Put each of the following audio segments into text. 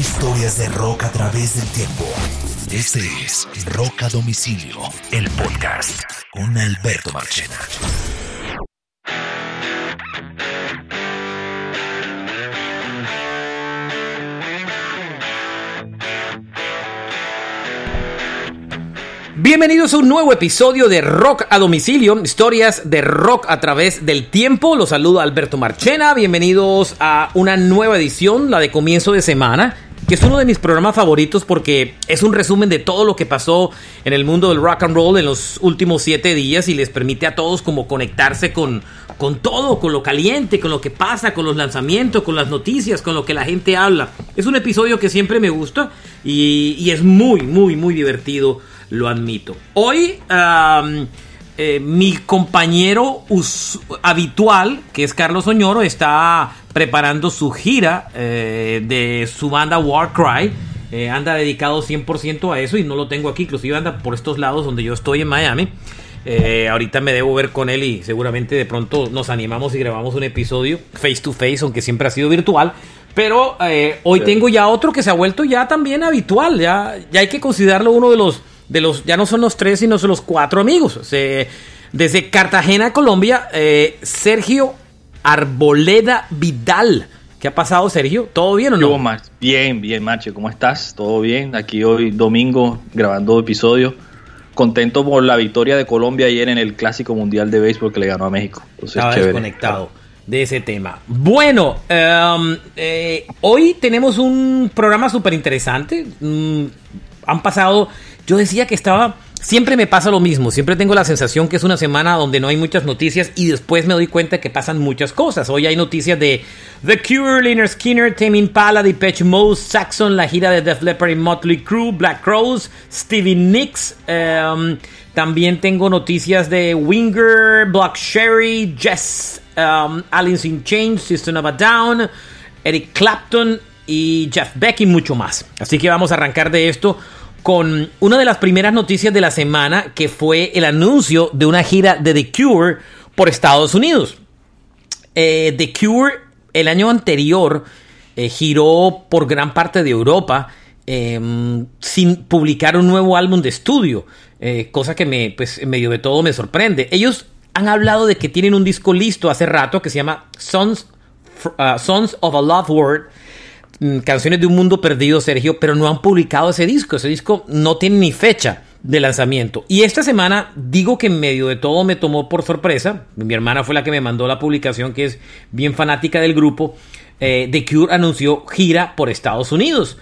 Historias de rock a través del tiempo. Este es Rock a Domicilio, el podcast con Alberto Marchena. Bienvenidos a un nuevo episodio de Rock a Domicilio, historias de rock a través del tiempo. Los saludo Alberto Marchena, bienvenidos a una nueva edición, la de comienzo de semana, que es uno de mis programas favoritos porque es un resumen de todo lo que pasó en el mundo del rock and roll en los últimos siete días y les permite a todos como conectarse con, con todo, con lo caliente, con lo que pasa, con los lanzamientos, con las noticias, con lo que la gente habla. Es un episodio que siempre me gusta y, es muy, muy, muy divertido lo admito. Hoy eh, mi compañero habitual, que es Carlos Oñoro, está preparando su gira eh, de su banda Warcry. Eh, anda dedicado 100% a eso y no lo tengo aquí, inclusive anda por estos lados donde yo estoy en Miami. ahorita me debo ver con él y seguramente de pronto nos animamos y grabamos un episodio face to face, aunque siempre ha sido virtual. Pero hoy tengo ya otro que se ha vuelto ya también habitual, ya, ya hay que considerarlo uno de los de los, ya no son los tres, sino son los cuatro amigos. desde Cartagena, Colombia, eh, Sergio Arboleda Vidal. ¿Qué ha pasado, Sergio? ¿Todo bien o no? Bien, bien, Macho. ¿Cómo estás? ¿Todo bien? Aquí hoy domingo grabando episodios. Contento por la victoria de Colombia ayer en el Clásico Mundial de Béisbol que le ganó a México. Entonces, Estaba desconectado de ese tema. Bueno, em, eh, hoy tenemos un programa súper interesante. Mm, han pasado yo decía que estaba... Siempre me pasa lo mismo, siempre tengo la sensación que es una semana donde no hay muchas noticias y después me doy cuenta que pasan muchas cosas. Hoy hay noticias de The Cure, Liner Skinner, Tame Impala, Depeche Mode, Saxon, la gira de Def Leppard y Motley Crue, Black Crows, Stevie Nicks. Em, también tengo noticias de Winger, Black Sherry, Jess, um, Alice in Chains, System of a Down, Eric Clapton y Jeff Beck y mucho más. Así que vamos a arrancar de esto con una de las primeras noticias de la semana que fue el anuncio de una gira de The Cure por Estados Unidos. Eh, The Cure el año anterior eh, giró por gran parte de Europa em, sin publicar un nuevo álbum de estudio, eh, cosa que me, pues, en medio de todo me sorprende. Ellos han hablado de que tienen un disco listo hace rato que se llama Sons, uh, Sons of a Love Word canciones de un mundo perdido, Sergio, pero no han publicado ese disco. Ese disco no tiene ni fecha de lanzamiento. Y esta semana, digo que en medio de todo me tomó por sorpresa. Mi hermana fue la que me mandó la publicación, que es bien fanática del grupo. Eh, The Cure anunció gira por Estados Unidos.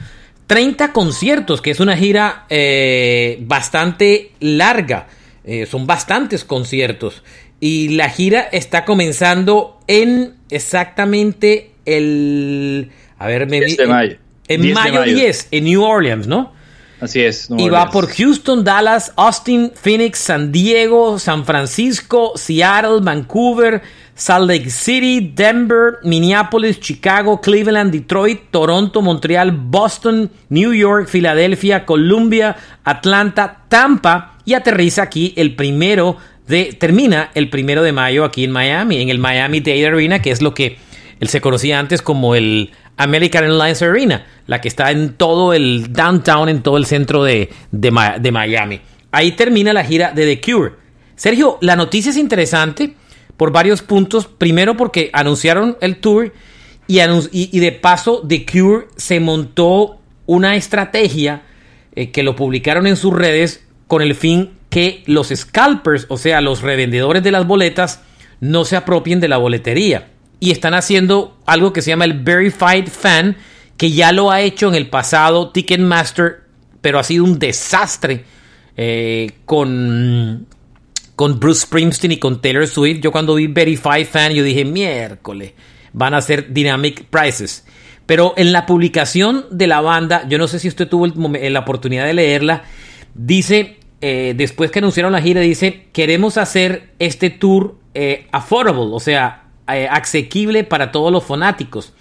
30 conciertos, que es una gira eh, bastante larga. Eh, son bastantes conciertos. Y la gira está comenzando en exactamente el a ver, me de mayo. En mayo, 10, en New Orleans, ¿no? Así es. y va por Houston, Dallas, Austin, Phoenix, San Diego, San Francisco, Seattle, Vancouver, Salt Lake City, Denver, Minneapolis, Chicago, Cleveland, Detroit, Toronto, Montreal, Boston, New York, Filadelfia, Columbia, Atlanta, Tampa y aterriza aquí el primero de, termina el primero de mayo aquí en Miami, en el Miami Dade Arena, que es lo que él se conocía antes como el American Airlines Arena, la que está en todo el downtown, en todo el centro de, de, Miami. Ahí termina la gira de The Cure. Sergio, la noticia es interesante por varios puntos. Primero porque anunciaron el tour y, de paso The Cure se montó una estrategia eh, que lo publicaron en sus redes con el fin que los scalpers, o sea, los revendedores de las boletas, no se apropien de la boletería y están haciendo algo que se llama el Verified Fan, que ya lo ha hecho en el pasado Ticketmaster, pero ha sido un desastre eh, con, con Bruce Springsteen y con Taylor Swift. Yo cuando vi Verified Fan, yo dije, miércoles, van a ser Dynamic Prices. Pero en la publicación de la banda, yo no sé si usted tuvo la oportunidad de leerla, dice, eh, después que anunciaron la gira, dice, queremos hacer este tour eh, affordable, o sea, eh, para todos los fanáticos.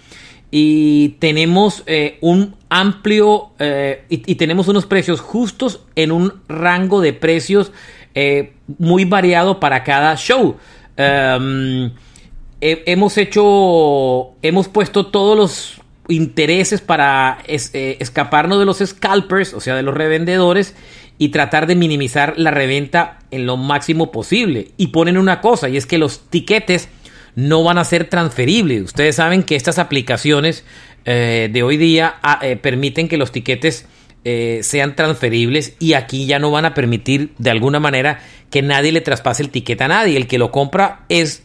Y tenemos eh, un amplio eh, y, tenemos unos precios justos en un rango de precios muy variado para cada show. Em, hemos hecho, hemos puesto todos los intereses para eh, escaparnos de los scalpers, o sea, de los revendedores, y tratar de minimizar la reventa en lo máximo posible. Y ponen una cosa, y es que los tiquetes no van a ser transferibles. Ustedes saben que estas aplicaciones eh, de hoy día ah, eh, permiten que los tiquetes sean transferibles y aquí ya no van a permitir de alguna manera que nadie le traspase el tiquete a nadie. El que lo compra es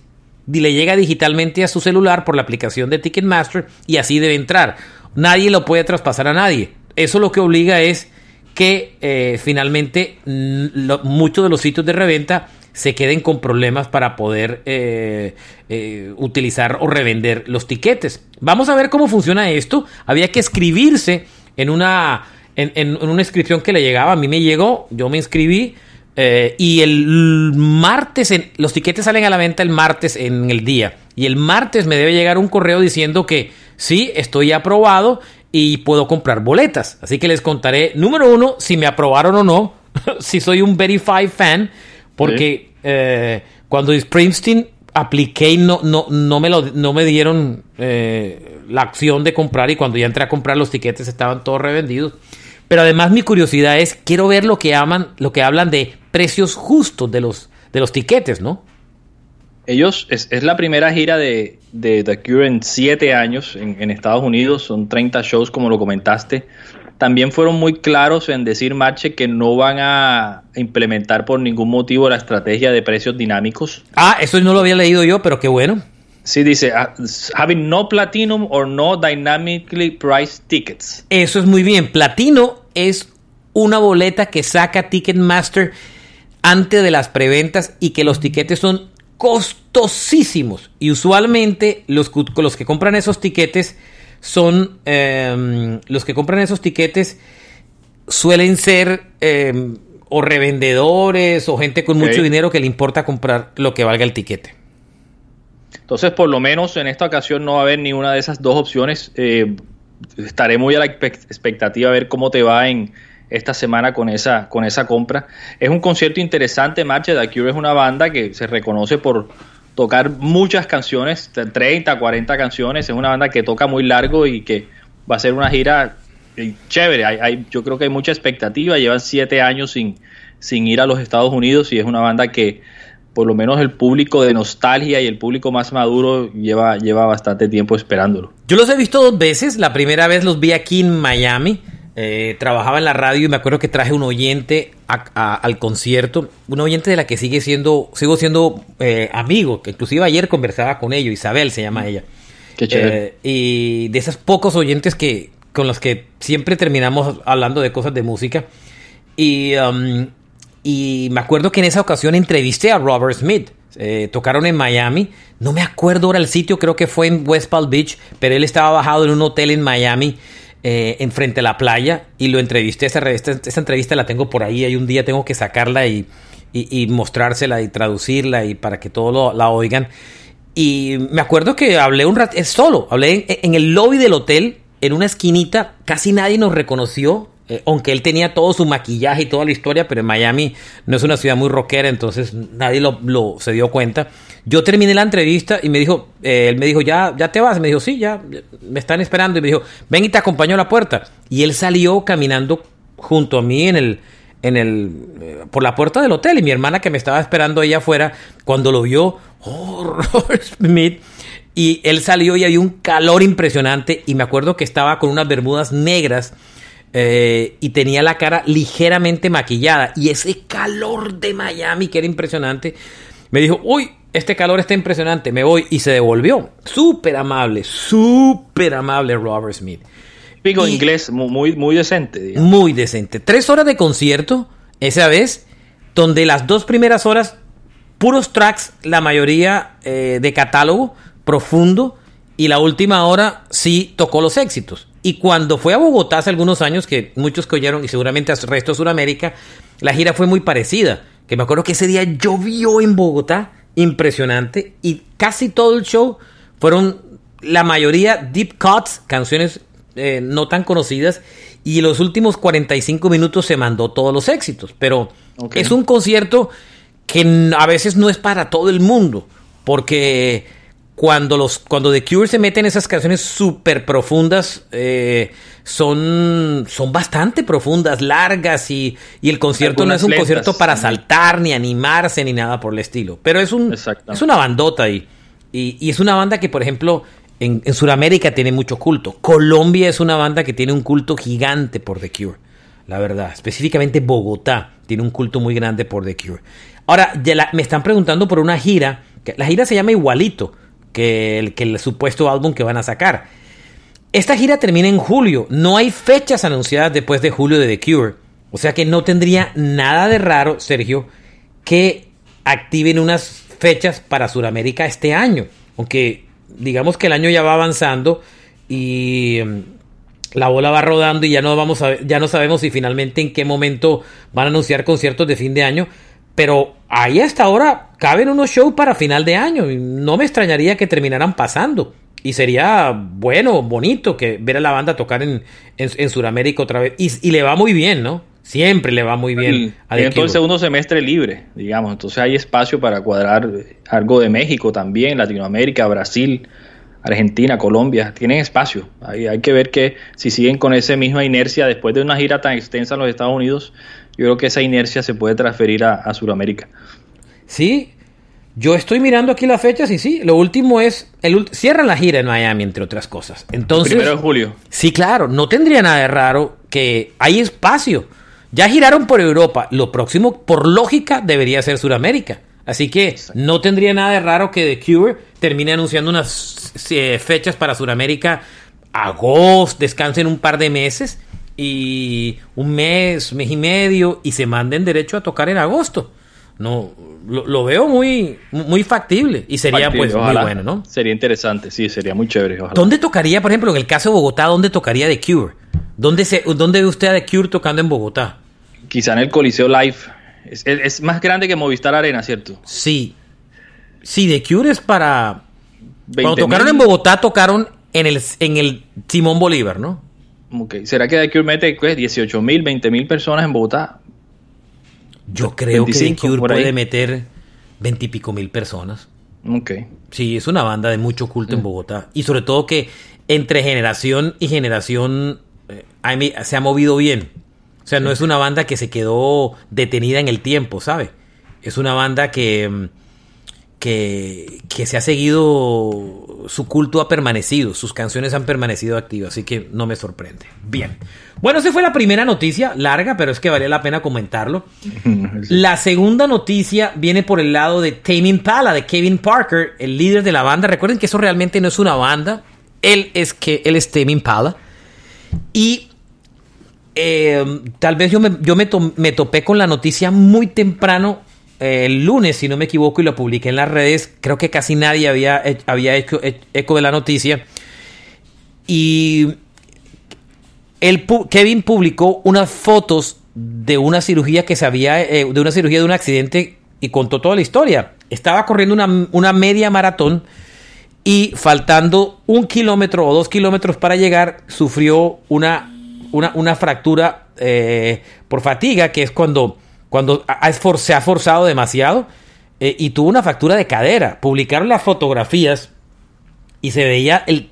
le llega digitalmente a su celular por la aplicación de Ticketmaster y así debe entrar. Nadie lo puede traspasar a nadie. Eso lo que obliga es que eh, finalmente muchos de los sitios de reventa se queden con problemas para poder eh, eh, utilizar o revender los tiquetes. Vamos a ver cómo funciona esto. Había que escribirse en una, en una inscripción que le llegaba. A mí me llegó, yo me inscribí eh, y el martes, los tiquetes salen a la venta el martes en el día. Y el martes me debe llegar un correo diciendo que sí, estoy aprobado y puedo comprar boletas. Así que les contaré, número uno, si me aprobaron o no, si soy un Verify fan, porque eh, cuando Springsteen apliqué y no, no, no, me, lo, no me dieron eh, la acción de comprar y cuando ya entré a comprar los tiquetes estaban todos revendidos. Pero además mi curiosidad es, quiero ver lo que, aman, lo que hablan de precios justos de los, de los tiquetes, ¿no? Ellos, es, la primera gira de, de The Cure en siete años en, Estados Unidos, son 30 shows como lo comentaste. También fueron muy claros en decir, Marche, que no van a implementar por ningún motivo la estrategia de precios dinámicos. Ah, eso no lo había leído yo, pero qué bueno. Sí, dice, ah, having no platinum or no dynamically priced tickets. Eso es muy bien. Platino es una boleta que saca Ticketmaster antes de las preventas y que los tiquetes son costosísimos. Y usualmente los, los que compran esos tiquetes son em, los que compran esos tiquetes suelen ser em, o revendedores o gente con mucho dinero que le importa comprar lo que valga el tiquete. Entonces, por lo menos en esta ocasión no va a haber ni una de esas dos opciones. Eh, estaré muy a la expectativa a ver cómo te va en esta semana con esa, con esa compra. Es un concierto interesante, Marcha. The Cure es una banda que se reconoce por tocar muchas canciones, 30, 40 canciones. Es una banda que toca muy largo y que va a ser una gira eh, chévere. Hay, yo creo que hay mucha expectativa. Llevan siete años sin, sin ir a los Estados Unidos y es una banda que por lo menos el público de nostalgia y el público más maduro lleva, lleva bastante tiempo esperándolo. Yo los he visto dos veces. La primera vez los vi aquí en Miami. Eh, trabajaba en la radio y me acuerdo que traje un oyente al concierto, un oyente de la que sigue siendo, sigo siendo eh, amigo, que inclusive ayer conversaba con ellos, Isabel se llama ella. Qué chévere. Eh, y de esos pocos oyentes que con los que siempre terminamos hablando de cosas de música. Y um, y me acuerdo que en esa ocasión entrevisté a Robert Smith. Eh, tocaron en Miami. No me acuerdo ahora el sitio, creo que fue en West Palm Beach, pero él estaba bajado en un hotel en Miami, eh, enfrente a la playa, y lo entrevisté. Esa, esa, entrevista la tengo por ahí. Hay un día tengo que sacarla y, y, mostrársela y traducirla y para que todos la oigan. Y me acuerdo que hablé un rato, solo, hablé en el lobby del hotel, en una esquinita, casi nadie nos reconoció eh, aunque él tenía todo su maquillaje y toda la historia, pero en Miami no es una ciudad muy rockera, entonces nadie lo, se dio cuenta. Yo terminé la entrevista y me dijo, eh, él me dijo, ya, ya te vas. Me dijo, sí, ya, me están esperando. Y me dijo, ven y te acompaño a la puerta. Y él salió caminando junto a mí en el, en el, eh, por la puerta del hotel. Y mi hermana que me estaba esperando allá afuera, cuando lo vio, oh, Smith. Y él salió y había un calor impresionante. Y me acuerdo que estaba con unas bermudas negras eh, y tenía la cara ligeramente maquillada. Y ese calor de Miami, que era impresionante, me dijo, uy, este calor está impresionante, me voy. Y se devolvió. Súper amable, súper amable Robert Smith. Digo inglés muy, muy decente. Muy decente. Tres horas de concierto, esa vez, donde las dos primeras horas, puros tracks, la mayoría eh, de catálogo profundo, y la última hora sí tocó los éxitos. Y cuando fue a Bogotá hace algunos años, que muchos que oyeron, y seguramente al resto de Sudamérica, la gira fue muy parecida. Que me acuerdo que ese día llovió en Bogotá, impresionante, y casi todo el show fueron la mayoría deep cuts, canciones eh, no tan conocidas, y los últimos 45 minutos se mandó todos los éxitos. Pero es un concierto que a veces no es para todo el mundo, porque cuando, los, cuando The Cure se mete en esas canciones súper profundas, eh, son, son bastante profundas, largas y, y el concierto no es un concierto para saltar, ni animarse, ni nada por el estilo. Pero es, un, es una bandota ahí. Y, y, es una banda que, por ejemplo, en, en Sudamérica tiene mucho culto. Colombia es una banda que tiene un culto gigante por The Cure, la verdad. Específicamente Bogotá tiene un culto muy grande por The Cure. Ahora, me están preguntando por una gira, que la gira se llama igualito que el, supuesto álbum que van a sacar. Esta gira termina en julio, no hay fechas anunciadas después de julio de The Cure, o sea que no tendría nada de raro, Sergio, que activen unas fechas para Sudamérica este año, aunque digamos que el año ya va avanzando y mm, la bola va rodando y ya no vamos a, ya no sabemos si finalmente en qué momento van a anunciar conciertos de fin de año, pero ahí hasta ahora caben unos shows para final de año. Y no me extrañaría que terminaran pasando. Y sería bueno, bonito que ver a la banda tocar en, en, Sudamérica otra vez. Y, le va muy bien, ¿no? Siempre le va muy bien. Y, en todo el segundo semestre libre, digamos. Entonces hay espacio para cuadrar algo de México también, Latinoamérica, Brasil, Argentina, Colombia. Tienen espacio. Hay, hay que ver que si siguen con esa misma inercia después de una gira tan extensa en los Estados Unidos, yo creo que esa inercia se puede transferir a, a Sudamérica. Sí, yo estoy mirando aquí las fechas y sí, lo último es, el, cierran la gira en Miami, entre otras cosas. Entonces, Primero de julio. Sí, claro, no tendría nada de raro que hay espacio. Ya giraron por Europa, lo próximo, por lógica, debería ser Sudamérica. Así que no tendría nada de raro que The Cure termine anunciando unas eh, fechas para Sudamérica agosto, descansen un par de meses y un mes, mes y medio y se manden derecho a tocar en agosto. No, lo, veo muy, muy factible y sería pues muy bueno, ¿no? Sería interesante, sí, sería muy chévere. ¿Dónde tocaría, por ejemplo, en el caso de Bogotá, dónde tocaría The Cure? ¿Dónde, se, dónde ve usted a The Cure tocando en Bogotá? Quizá en el Coliseo Live. Es, más grande que Movistar Arena, ¿cierto? Sí. Sí, The Cure es para... Cuando tocaron en Bogotá, tocaron en el, en el Simón Bolívar, ¿no? ¿Será que The Cure mete 18 mil, 20 mil personas en Bogotá? Yo creo que The Cure puede meter veintipico mil personas. Ok. Sí, es una banda de mucho culto en mm. Bogotá. Y sobre todo que entre generación y generación eh, se ha movido bien. O sea, no es una banda que se quedó detenida en el tiempo, ¿sabe? Es una banda que, mm, que, que se ha seguido su culto ha permanecido, sus canciones han permanecido activas, así que no me sorprende. Bien. Bueno, esa fue la primera noticia, larga, pero es que valía la pena comentarlo. La segunda noticia viene por el lado de Tame Impala, de Kevin Parker, el líder de la banda. Recuerden que eso realmente no es una banda, él es que él es Tame Impala. Y eh, tal vez yo, me, yo me, me topé con la noticia muy temprano el lunes, si no me equivoco, y lo publiqué en las redes. Creo que casi nadie había, había hecho eco de la noticia. Y el, Kevin publicó unas fotos de una cirugía que se había, eh, de una cirugía de un accidente y contó toda la historia. Estaba corriendo una, media maratón y faltando un kilómetro o dos kilómetros para llegar, sufrió una, una, fractura eh, por fatiga, que es cuando cuando se ha forzado demasiado eh, y tuvo una fractura de cadera. Publicaron las fotografías y se veía el,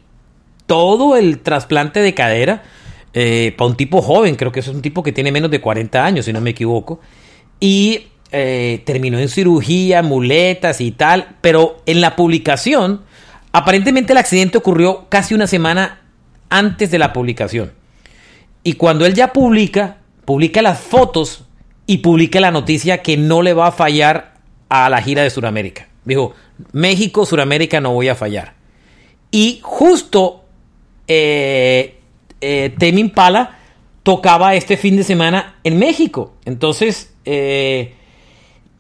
todo el trasplante de cadera eh, para un tipo joven, creo que es un tipo que tiene menos de 40 años, si no me equivoco, y eh, terminó en cirugía, muletas y tal, pero en la publicación, aparentemente el accidente ocurrió casi una semana antes de la publicación. Y cuando él ya publica, publica las fotos y publica la noticia que no le va a fallar a la gira de Sudamérica. Dijo, México, Sudamérica no voy a fallar. Y justo eh, eh Temi Impala tocaba este fin de semana en México. Entonces, eh,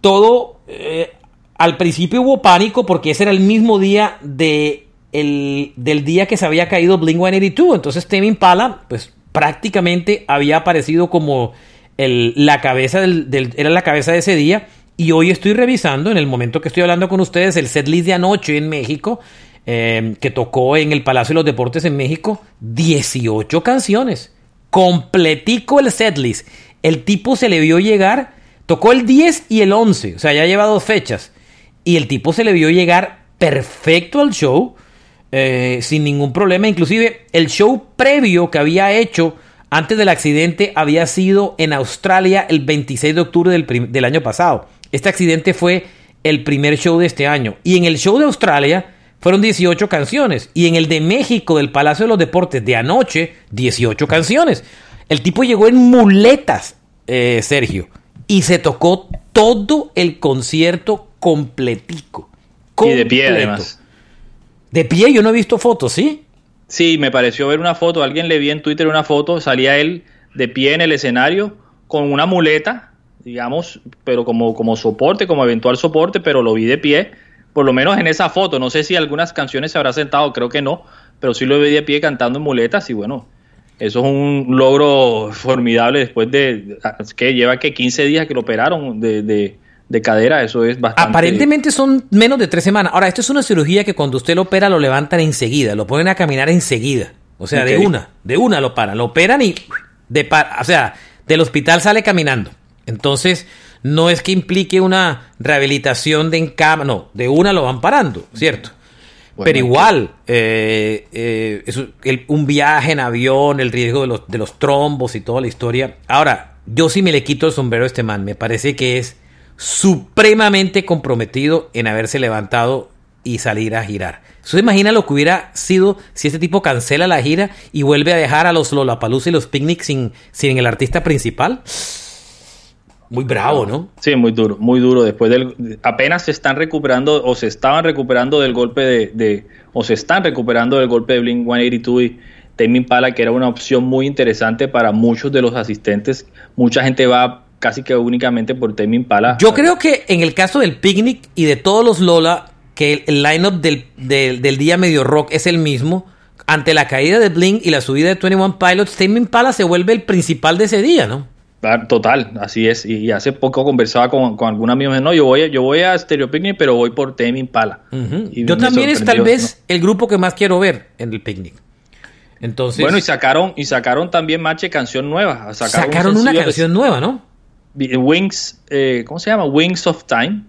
todo, eh, al principio hubo pánico porque ese era el mismo día de del día que se había caído Blink 182. Entonces, Temi Impala, pues prácticamente había aparecido como la cabeza del, era la cabeza de ese día. Y hoy estoy revisando, en el momento que estoy hablando con ustedes, el setlist de anoche en México, em, que tocó en el Palacio de los Deportes en México, 18 canciones. Completico el setlist. El tipo se le vio llegar, tocó el 10 y el 11, o sea, ya lleva dos fechas. Y el tipo se le vio llegar perfecto al show, eh, sin ningún problema. Inclusive el show previo que había hecho antes del accidente había sido en Australia el 26 de octubre del, del año pasado. Este accidente fue el primer show de este año. Y en el show de Australia fueron 18 canciones. Y en el de México del Palacio de los Deportes de anoche, 18 canciones. El tipo llegó en muletas, eh, Sergio. Y se tocó todo el concierto completico. Y de pie además. De pie, yo no he visto fotos, ¿sí? Sí, me pareció ver una foto. Alguien le vi en Twitter una foto. Salía él de pie en el escenario con una muleta, digamos, pero como, como soporte, como eventual soporte, pero lo vi de pie por lo menos en esa foto, no sé si algunas canciones se habrá sentado, creo que no, pero sí lo vi de pie cantando en muletas y bueno, eso es un logro formidable después de que lleva que 15 días que lo operaron de, de, cadera, eso es bastante. Aparentemente son menos de tres semanas. Ahora, esto es una cirugía que cuando usted lo opera lo levantan enseguida, lo ponen a caminar enseguida. O sea, de una, de una lo paran, lo operan y de o sea, del hospital sale caminando. Entonces, no es que implique una rehabilitación de en cama, no, de una lo van parando, ¿cierto? Pero igual, eh, eh, un viaje en avión, el riesgo de los, de los trombos y toda la historia. Ahora, yo sí me le quito el sombrero a este man, me parece que es supremamente comprometido en haberse levantado y salir a girar. ¿Se imagina lo que hubiera sido si este tipo cancela la gira y vuelve a dejar a los Lollapalooza y los picnics sin, sin el artista principal? Muy bravo, ¿no? Sí, muy duro, muy duro. Después del. Apenas se están recuperando o se estaban recuperando del golpe de. o se están recuperando del golpe de Blink 182 y Tame Impala, que era una opción muy interesante para muchos de los asistentes. Mucha gente va casi que únicamente por Tame Impala. Yo creo que en el caso del Picnic y de todos los Lola, que el, line-up del, del, día medio rock es el mismo. Ante la caída de Blink y la subida de 21 Pilots, Tame Impala se vuelve el principal de ese día, ¿no? Ah, total, así es. Y, hace poco conversaba con, con algún amigo, no, yo voy, yo voy a Stereo Picnic, pero voy por Tame Impala. yo también es tal vez el grupo que más quiero ver en el picnic. Entonces, bueno, y sacaron, y sacaron también Mache canción nueva. Sacaron, una canción nueva, ¿no? Wings, eh, ¿cómo se llama? Wings of Time.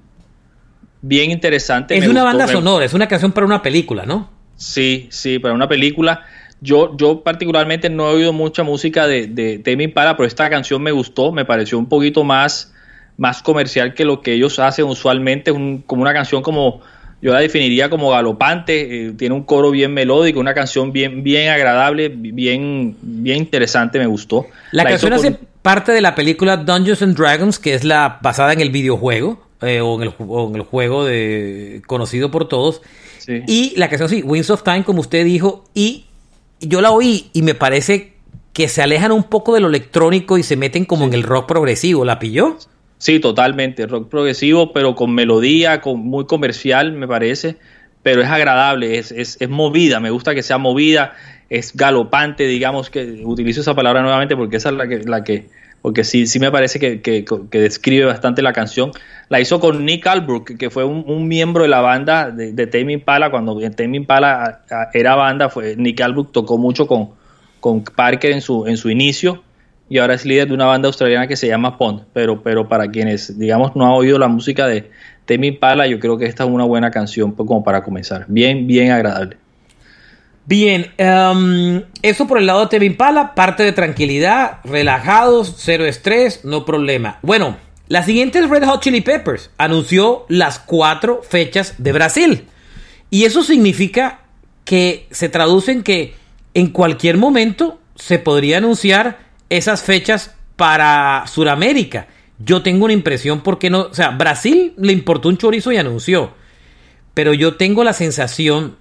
Bien interesante. Es una banda sonora, es una canción para una película, ¿no? Sí, sí, para una película. Yo, yo particularmente no he oído mucha música de, de Tame Impala, pero esta canción me gustó, me pareció un poquito más, más comercial que lo que ellos hacen usualmente, un, como una canción como, yo la definiría como galopante, eh, tiene un coro bien melódico, una canción bien, bien agradable, bien, bien interesante, me gustó. La, canción hace parte de la película Dungeons and Dragons, que es la basada en el videojuego, eh, o, en el, o, en el, juego de, conocido por todos. Y la canción sí, Winds of Time, como usted dijo, y yo la oí y me parece que se alejan un poco de lo electrónico y se meten como en el rock progresivo. ¿La pilló? Sí, totalmente. Rock progresivo, pero con melodía, con, muy comercial, me parece. Pero es agradable, es, es, es movida. Me gusta que sea movida, es galopante, digamos que utilizo esa palabra nuevamente porque esa es la que, la que porque sí, sí me parece que, describe bastante la canción. La hizo con Nick Albrook, que fue un, miembro de la banda de, de Tame Impala. Cuando Tame Impala era banda, fue, Nick Albrook tocó mucho con, con Parker en su, en su inicio y ahora es líder de una banda australiana que se llama Pond. Pero, pero para quienes, digamos, no han oído la música de Tame Impala, yo creo que esta es una buena canción pues, como para comenzar. Bien, bien agradable. Bien, em, eso por el lado de Tevin Impala, parte de tranquilidad, relajados, cero estrés, no problema. Bueno, la siguiente es Red Hot Chili Peppers. Anunció las cuatro fechas de Brasil. Y eso significa que se traduce en que en cualquier momento se podría anunciar esas fechas para Sudamérica. Yo tengo una impresión porque no, o sea, Brasil le importó un chorizo y anunció. Pero yo tengo la sensación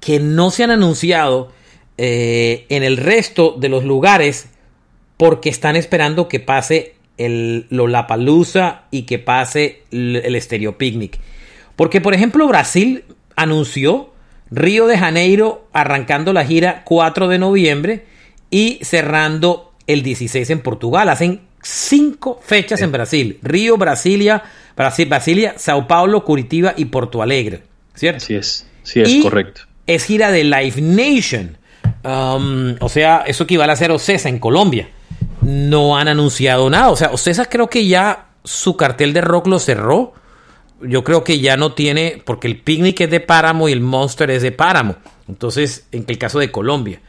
que no se han anunciado eh, en el resto de los lugares porque están esperando que pase el Lollapalooza y que pase el, el Stereo Picnic. Porque, por ejemplo, Brasil anunció Río de Janeiro arrancando la gira 4 de noviembre y cerrando el 16 en Portugal. Hacen cinco fechas en Brasil. Río, Brasilia, Brasil, Brasilia, Sao Paulo, Curitiba y Porto Alegre. ¿Cierto? Sí es, sí es correcto es gira de Live Nation. Um, o sea, eso equivale a ser Ocesa en Colombia. No han anunciado nada. O sea, Ocesa creo que ya su cartel de rock lo cerró. yo creo que ya no tiene, porque el Picnic es de Páramo y el Monster es de Páramo. Entonces, en el caso de Colombia.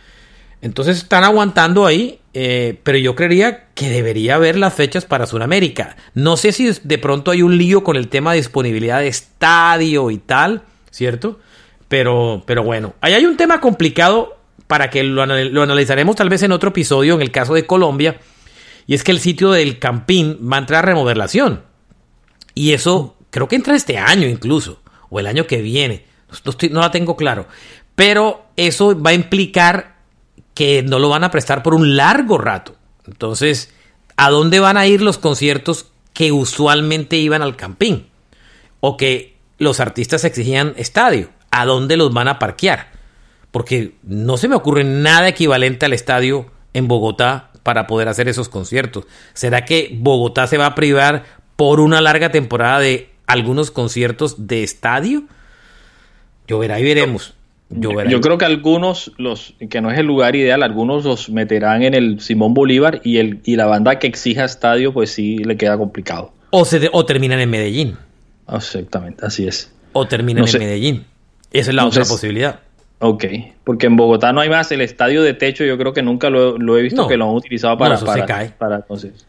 Entonces están aguantando ahí, eh, pero yo creería que debería haber las fechas para Sudamérica. No sé si de pronto hay un lío con el tema de disponibilidad de estadio y tal, ¿cierto? Pero, pero bueno, ahí hay un tema complicado para que lo, lo analizaremos tal vez en otro episodio en el caso de Colombia. Y es que el sitio del Campín va a entrar a remodelación. Y eso creo que entra este año incluso, o el año que viene. No, no la tengo claro. Pero eso va a implicar que no lo van a prestar por un largo rato. Entonces, ¿a dónde van a ir los conciertos que usualmente iban al campín? O que los artistas exigían estadio. ¿A dónde los van a parquear? Porque no se me ocurre nada equivalente al estadio en Bogotá para poder hacer esos conciertos. ¿Será que Bogotá se va a privar por una larga temporada de algunos conciertos de estadio? Yo verá y veremos. Yo, creo que algunos, los que no es el lugar ideal, algunos los meterán en el Simón Bolívar y, el, y la banda que exija estadio, pues sí le queda complicado. O, se o terminan en Medellín. Exactamente, así es. O terminan en Medellín. Esa es la otra posibilidad. Ok, porque en Bogotá no hay más. El estadio de techo yo creo que nunca lo, he visto que lo han utilizado para... No, para, cae. para entonces.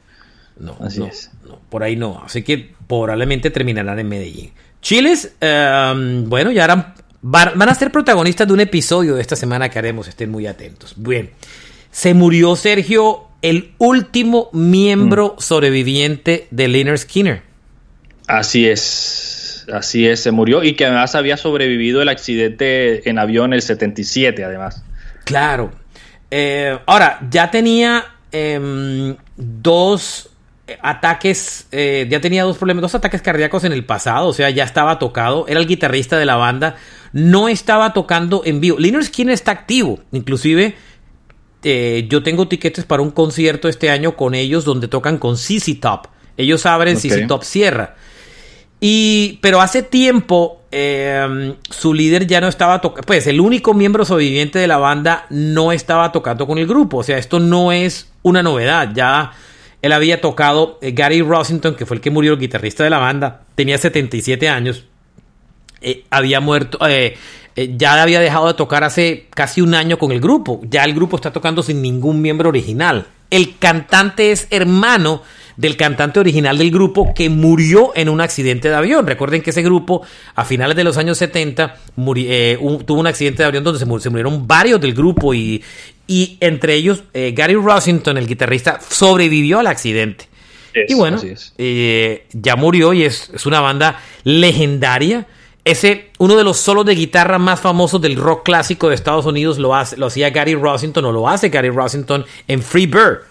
No, así es. por ahí no. Así que probablemente terminarán en Medellín. Chiles, em, bueno, ya harán van, a ser protagonistas de un episodio de esta semana que haremos, estén muy atentos. Bien, se murió Sergio, el último miembro mm. sobreviviente de Leonard Skinner. Así es, así es, se murió y que además había sobrevivido el accidente en avión el 77 además. Claro. Eh, ahora, ya tenía em, dos ataques, eh, ya tenía dos problemas, dos ataques cardíacos en el pasado, o sea, ya estaba tocado, era el guitarrista de la banda, no estaba tocando en vivo. Liner Skinner está activo, inclusive eh, yo tengo tiquetes para un concierto este año con ellos donde tocan con CC Top. Ellos abren, CC Top cierra. Y, pero hace tiempo em, su líder ya no estaba tocando, pues el único miembro sobreviviente de la banda no estaba tocando con el grupo, o sea, esto no es una novedad, ya él había tocado, eh, Gary Rossington, que fue el que murió, el guitarrista de la banda, tenía 77 años, eh, había muerto, eh, ya había dejado de tocar hace casi un año con el grupo, ya el grupo está tocando sin ningún miembro original. El cantante es hermano del cantante original del grupo que murió en un accidente de avión. Recuerden que ese grupo a finales de los años 70 tuvo un accidente de avión donde se, murieron varios del grupo y, y entre ellos, eh, Gary Rossington, el guitarrista, sobrevivió al accidente. y bueno, eh, ya murió y es, una banda legendaria. Ese, uno de los solos de guitarra más famosos del rock clásico de Estados Unidos lo, hace, lo hacía Gary Rossington o lo hace Gary Rossington en Free Bird.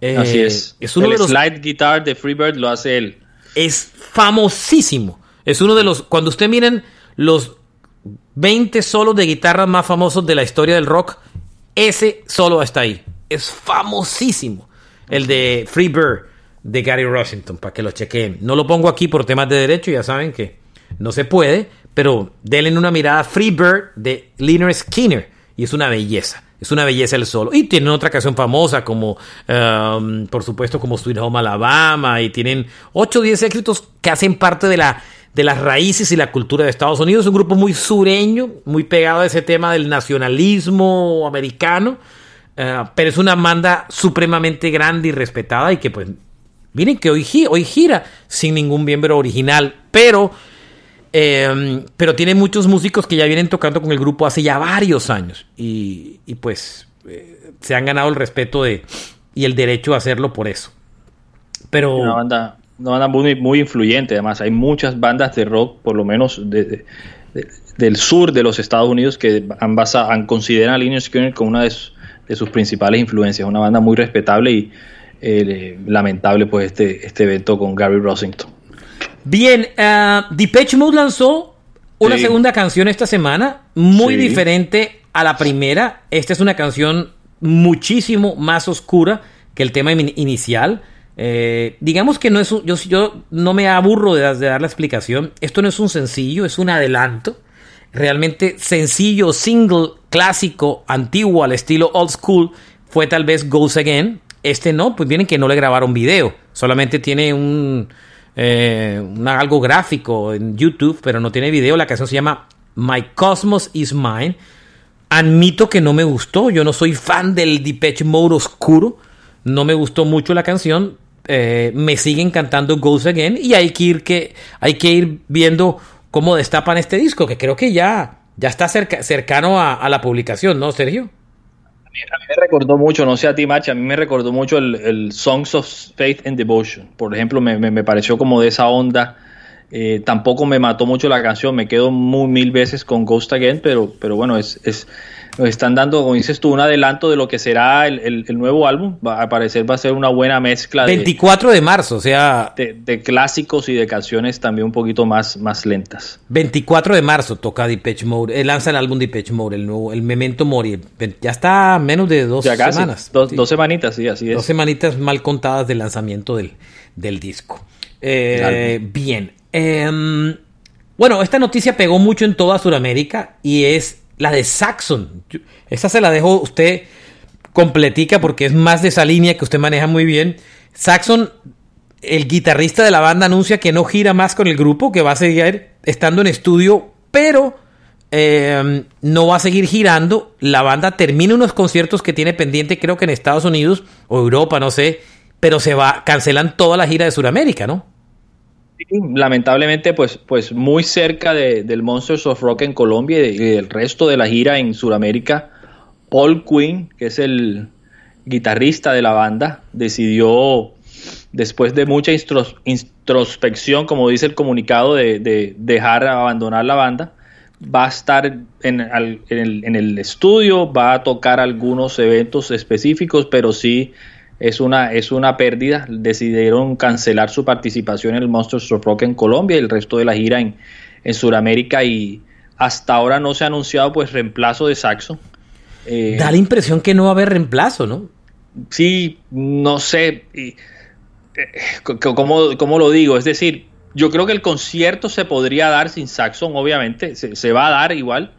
Eh, Así es. es uno el de los, slide guitar de Free Bird lo hace él. Es famosísimo. Es uno de los. Cuando usted miren los 20 solos de guitarra más famosos de la historia del rock, ese solo está ahí. Es famosísimo. El de Free Bird de Gary Washington, para que lo chequen. No lo pongo aquí por temas de derecho, ya saben que no se puede, pero denle una mirada Free Bird de Leonard Skinner y es una belleza. Es una belleza el solo. Y tienen otra canción famosa como, um, por supuesto, como Sweet Home Alabama. Y tienen 8 o 10 éxitos que hacen parte de la de las raíces y la cultura de Estados Unidos. Es un grupo muy sureño, muy pegado a ese tema del nacionalismo americano, eh, pero es una banda supremamente grande y respetada y que pues, miren que hoy, hoy gira sin ningún miembro original, pero, em, pero tiene muchos músicos que ya vienen tocando con el grupo hace ya varios años y, pues eh, se han ganado el respeto de, y el derecho a hacerlo por eso. Pero... Una banda una banda muy, influyente, además. Hay muchas bandas de rock, por lo menos del sur de los Estados Unidos, que han, consideran a Lynyrd Skinner como una de, sus principales influencias. Una banda muy respetable y eh, lamentable, pues, este, este evento con Gary Rossington. Bien, uh, Depeche Mode lanzó una segunda canción esta semana, muy diferente a la primera. Esta es una canción muchísimo más oscura que el tema inicial. Eh, digamos que no es un, yo, yo no me aburro de, dar la explicación. Esto no es un sencillo, es un adelanto. Realmente sencillo, single, clásico, antiguo, al estilo old school, fue tal vez Goes Again. Este no, pues vienen que no le grabaron video. Solamente tiene un, eh, algo gráfico en YouTube, pero no tiene video. La canción se llama My Cosmos is Mine. Admito que no me gustó. Yo no soy fan del Depeche Mode oscuro. No me gustó mucho la canción. Eh, me siguen cantando Goes Again. Y hay que ir, que, hay que ir viendo cómo destapan este disco, que creo que ya, ya está cercano a, la publicación, ¿no, Sergio? A mí, me recordó mucho, no sé a ti, Macha, a mí me recordó mucho el, Songs of Faith and Devotion. Por ejemplo, me, me, pareció como de esa onda. Eh, tampoco me mató mucho la canción, me quedo muy mil veces con Ghost Again, pero, pero bueno, es, es nos están dando, como dices tú, un adelanto de lo que será el, nuevo álbum. Va, a parecer va a ser una buena mezcla. 24 de, marzo, o sea. De, clásicos y de canciones también un poquito más, más lentas. 24 de marzo toca Depeche Mode. Eh, lanza el álbum Depeche Mode, el nuevo, el Memento Mori. Ya está menos de dos semanas. Dos, semanitas, sí, así es. Dos semanitas mal contadas del lanzamiento del, del disco. Eh, bien. Em, bueno, esta noticia pegó mucho en toda Sudamérica y es la de Saxon. Esa se la dejo usted completica porque es más de esa línea que usted maneja muy bien. Saxon, el guitarrista de la banda, anuncia que no gira más con el grupo, que va a seguir estando en estudio, pero em, no va a seguir girando. La banda termina unos conciertos que tiene pendiente, creo que en Estados Unidos o Europa, no sé, pero se va, cancelan toda la gira de Sudamérica, ¿no? Lamentablemente, pues, pues muy cerca del Monsters of Rock en Colombia y, del resto de la gira en Sudamérica, Paul Quinn, que es el guitarrista de la banda, decidió, después de mucha introspección, como dice el comunicado, de, dejar abandonar la banda. Va a estar en, en el estudio, va a tocar algunos eventos específicos, pero sí es una, es una pérdida. Decidieron cancelar su participación en el Monsters of Rock en Colombia y el resto de la gira en, en Sudamérica y hasta ahora no se ha anunciado pues reemplazo de Saxo. Eh, da la impresión que no va a haber reemplazo, ¿no? Sí, no sé eh, cómo, lo digo. Es decir, yo creo que el concierto se podría dar sin Saxon, obviamente, se, va a dar igual,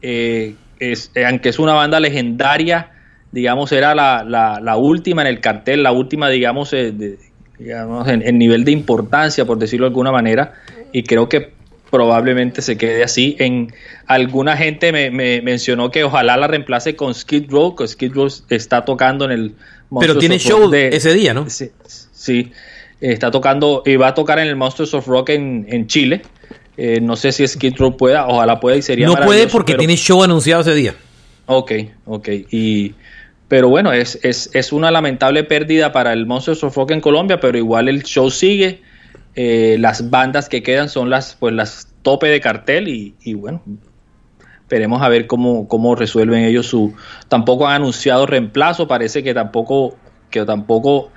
eh, es, aunque es una banda legendaria digamos, era la, la, última en el cartel, la última, digamos, eh, digamos en, nivel de importancia, por decirlo de alguna manera, y creo que probablemente se quede así. En alguna gente me, mencionó que ojalá la reemplace con Skid Row, que Skid Row está tocando en el Pero tiene show de, ese día, ¿no? Sí, está tocando y va a tocar en el Monsters of Rock en, en Chile. Eh, no sé si Skid Row pueda, ojalá pueda y sería No puede porque tiene show anunciado ese día. Ok, ok. Y pero bueno, es, es, es, una lamentable pérdida para el Monsters of Rock en Colombia, pero igual el show sigue. Eh, las bandas que quedan son las, pues, las tope de cartel y, y bueno, esperemos a ver cómo, cómo resuelven ellos su... Tampoco han anunciado reemplazo, parece que tampoco, que tampoco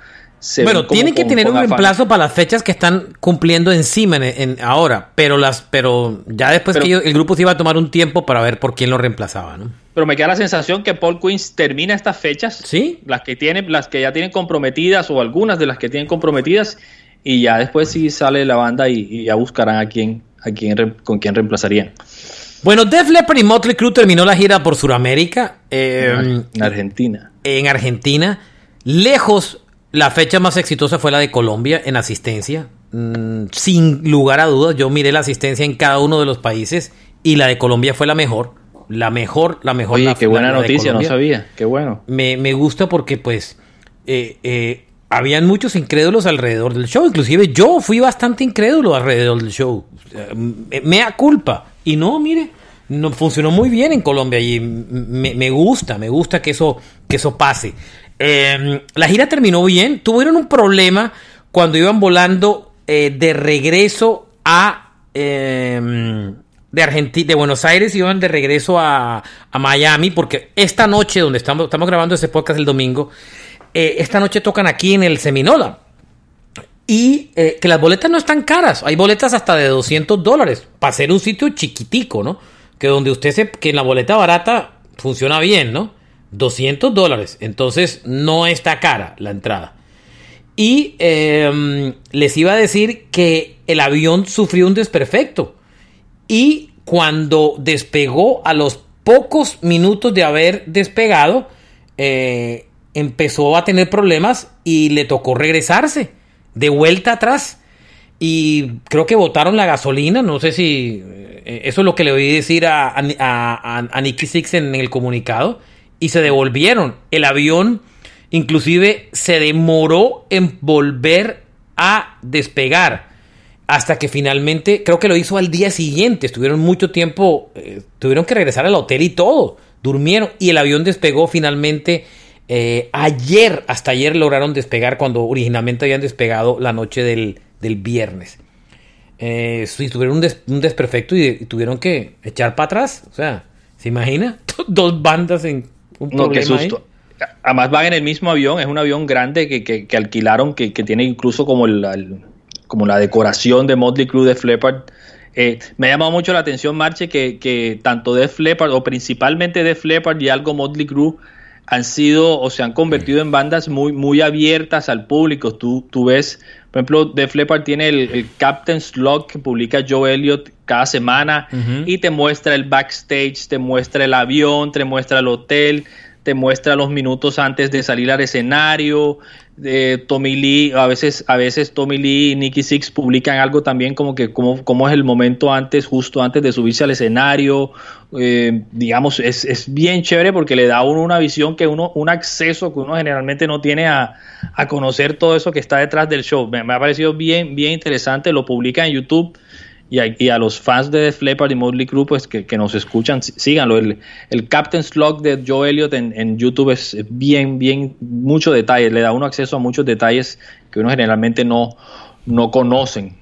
bueno, tienen que tener un reemplazo para las fechas que están cumpliendo encima en, ahora, pero las, pero ya después que el grupo se iba a tomar un tiempo para ver por quién lo reemplazaba, ¿no? Pero me queda la sensación que Paul Queens termina estas fechas, sí, las que tiene, las que ya tienen comprometidas o algunas de las que tienen comprometidas y ya después sí sale la banda y, ya buscarán a quién, a quién con quién reemplazarían. Bueno, Def Leppard y Motley Crue terminó la gira por Sudamérica. en Argentina. En Argentina. Lejos la fecha más exitosa fue la de Colombia en asistencia. Mm, sin lugar a dudas, yo miré la asistencia en cada uno de los países y la de Colombia fue la mejor. La mejor, la mejor. Oye, qué buena noticia, no sabía. Qué bueno. Me, gusta porque, pues, eh, eh, habían muchos incrédulos alrededor del show. Inclusive yo fui bastante incrédulo alrededor del show. me, da culpa. Y no, mire, no funcionó muy bien en Colombia y me, me, gusta, me gusta que eso, que eso pase. Em, la gira terminó bien. Tuvieron un problema cuando iban volando eh, de regreso a. Em, de Argentina, de Buenos Aires iban de regreso a, Miami, porque esta noche, donde estamos, estamos grabando ese podcast el domingo, eh, esta noche tocan aquí en el Seminola. Y eh, que las boletas no están caras, hay boletas hasta de 200 dólares, para ser un sitio chiquitico, ¿no? Que donde usted se, que en la boleta barata funciona bien, ¿no? 200 dólares. Entonces no está cara la entrada. Y em, les iba a decir que el avión sufrió un desperfecto. Y cuando despegó a los pocos minutos de haber despegado, eh, empezó a tener problemas y le tocó regresarse de vuelta atrás. y creo que botaron la gasolina, no sé si eh, eso es lo que le oí decir a, a, Nicky Six en el comunicado, y se devolvieron. El avión inclusive se demoró en volver a despegar hasta que finalmente, creo que lo hizo al día siguiente, estuvieron mucho tiempo, eh, tuvieron que regresar al hotel y todo, durmieron y el avión despegó finalmente eh, ayer, hasta ayer lograron despegar cuando originalmente habían despegado la noche del, viernes. Eh, tuvieron un, desperfecto y, tuvieron que echar para atrás. O sea, ¿se imagina? Dos bandas en un no, qué susto. Además van en el mismo avión, es un avión grande que, alquilaron, que, tiene incluso como, el, como la decoración de Motley Crue de Fleppard. Eh, me ha llamado mucho la atención, Marche, que, que tanto de Fleppard, o principalmente de Fleppard y algo Motley Crue, han sido o se han convertido en bandas muy, muy abiertas al público. Tú, tú ves, por ejemplo, Def Leppard tiene el, Captain's Log que publica Joe Elliott cada semana y te muestra el backstage, te muestra el avión, te muestra el hotel, te muestra los minutos antes de salir al escenario, de Tommy Lee, a veces, a veces Tommy Lee y Nicky Six publican algo también como que cómo, es el momento antes, justo antes de subirse al escenario. Eh, digamos, es, bien chévere porque le da a uno una visión que uno, un acceso que uno generalmente no tiene a, conocer todo eso que está detrás del show. Me, me, ha parecido bien, bien interesante, lo publica en YouTube y a, los fans de Def y Motley Crue pues que, nos escuchan, síganlo. El, el Captain's Log de Joe Elliott en, YouTube es bien, bien, mucho detalle, le da uno acceso a muchos detalles que uno generalmente no, no conocen.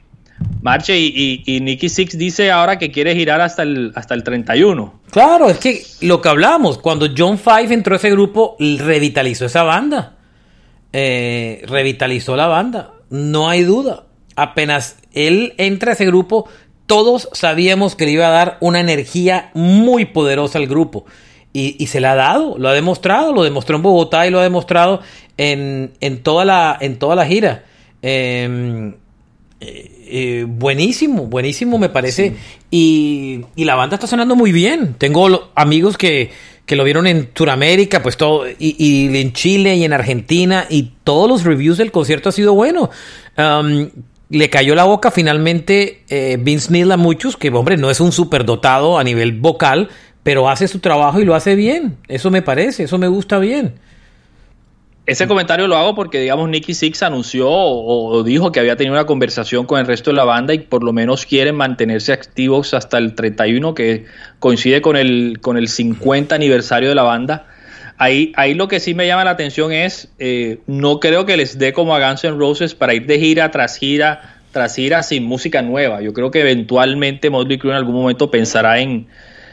Marche y, y, Nicky Six dice ahora que quiere girar hasta el, hasta el 31. Claro, es que lo que hablamos, cuando John Five entró a ese grupo, revitalizó esa banda. Eh, revitalizó la banda, no hay duda apenas él entra a ese grupo, todos sabíamos que le iba a dar una energía muy poderosa al grupo. Y, se la ha dado, lo ha demostrado, lo demostró en Bogotá y lo ha demostrado en, toda, la, en toda la gira. Em, eh, eh, buenísimo, buenísimo me parece. Y, la banda está sonando muy bien. Tengo amigos que, lo vieron en Sudamérica, pues todo, y, en Chile y en Argentina, y todos los reviews del concierto ha sido bueno le cayó la boca finalmente eh, Vince Neil a muchos, que hombre, no es un superdotado a nivel vocal, pero hace su trabajo y lo hace bien. Eso me parece, eso me gusta bien. Ese comentario lo hago porque, digamos, Nicky Six anunció o, dijo que había tenido una conversación con el resto de la banda y por lo menos quieren mantenerse activos hasta el 31, que coincide con el, con el 50 aniversario de la banda. Ahí, ahí lo que sí me llama la atención es, eh, no creo que les dé como a Guns N' Roses para ir de gira tras gira tras gira sin música nueva. Yo creo que eventualmente Motley Crue en algún momento pensará en,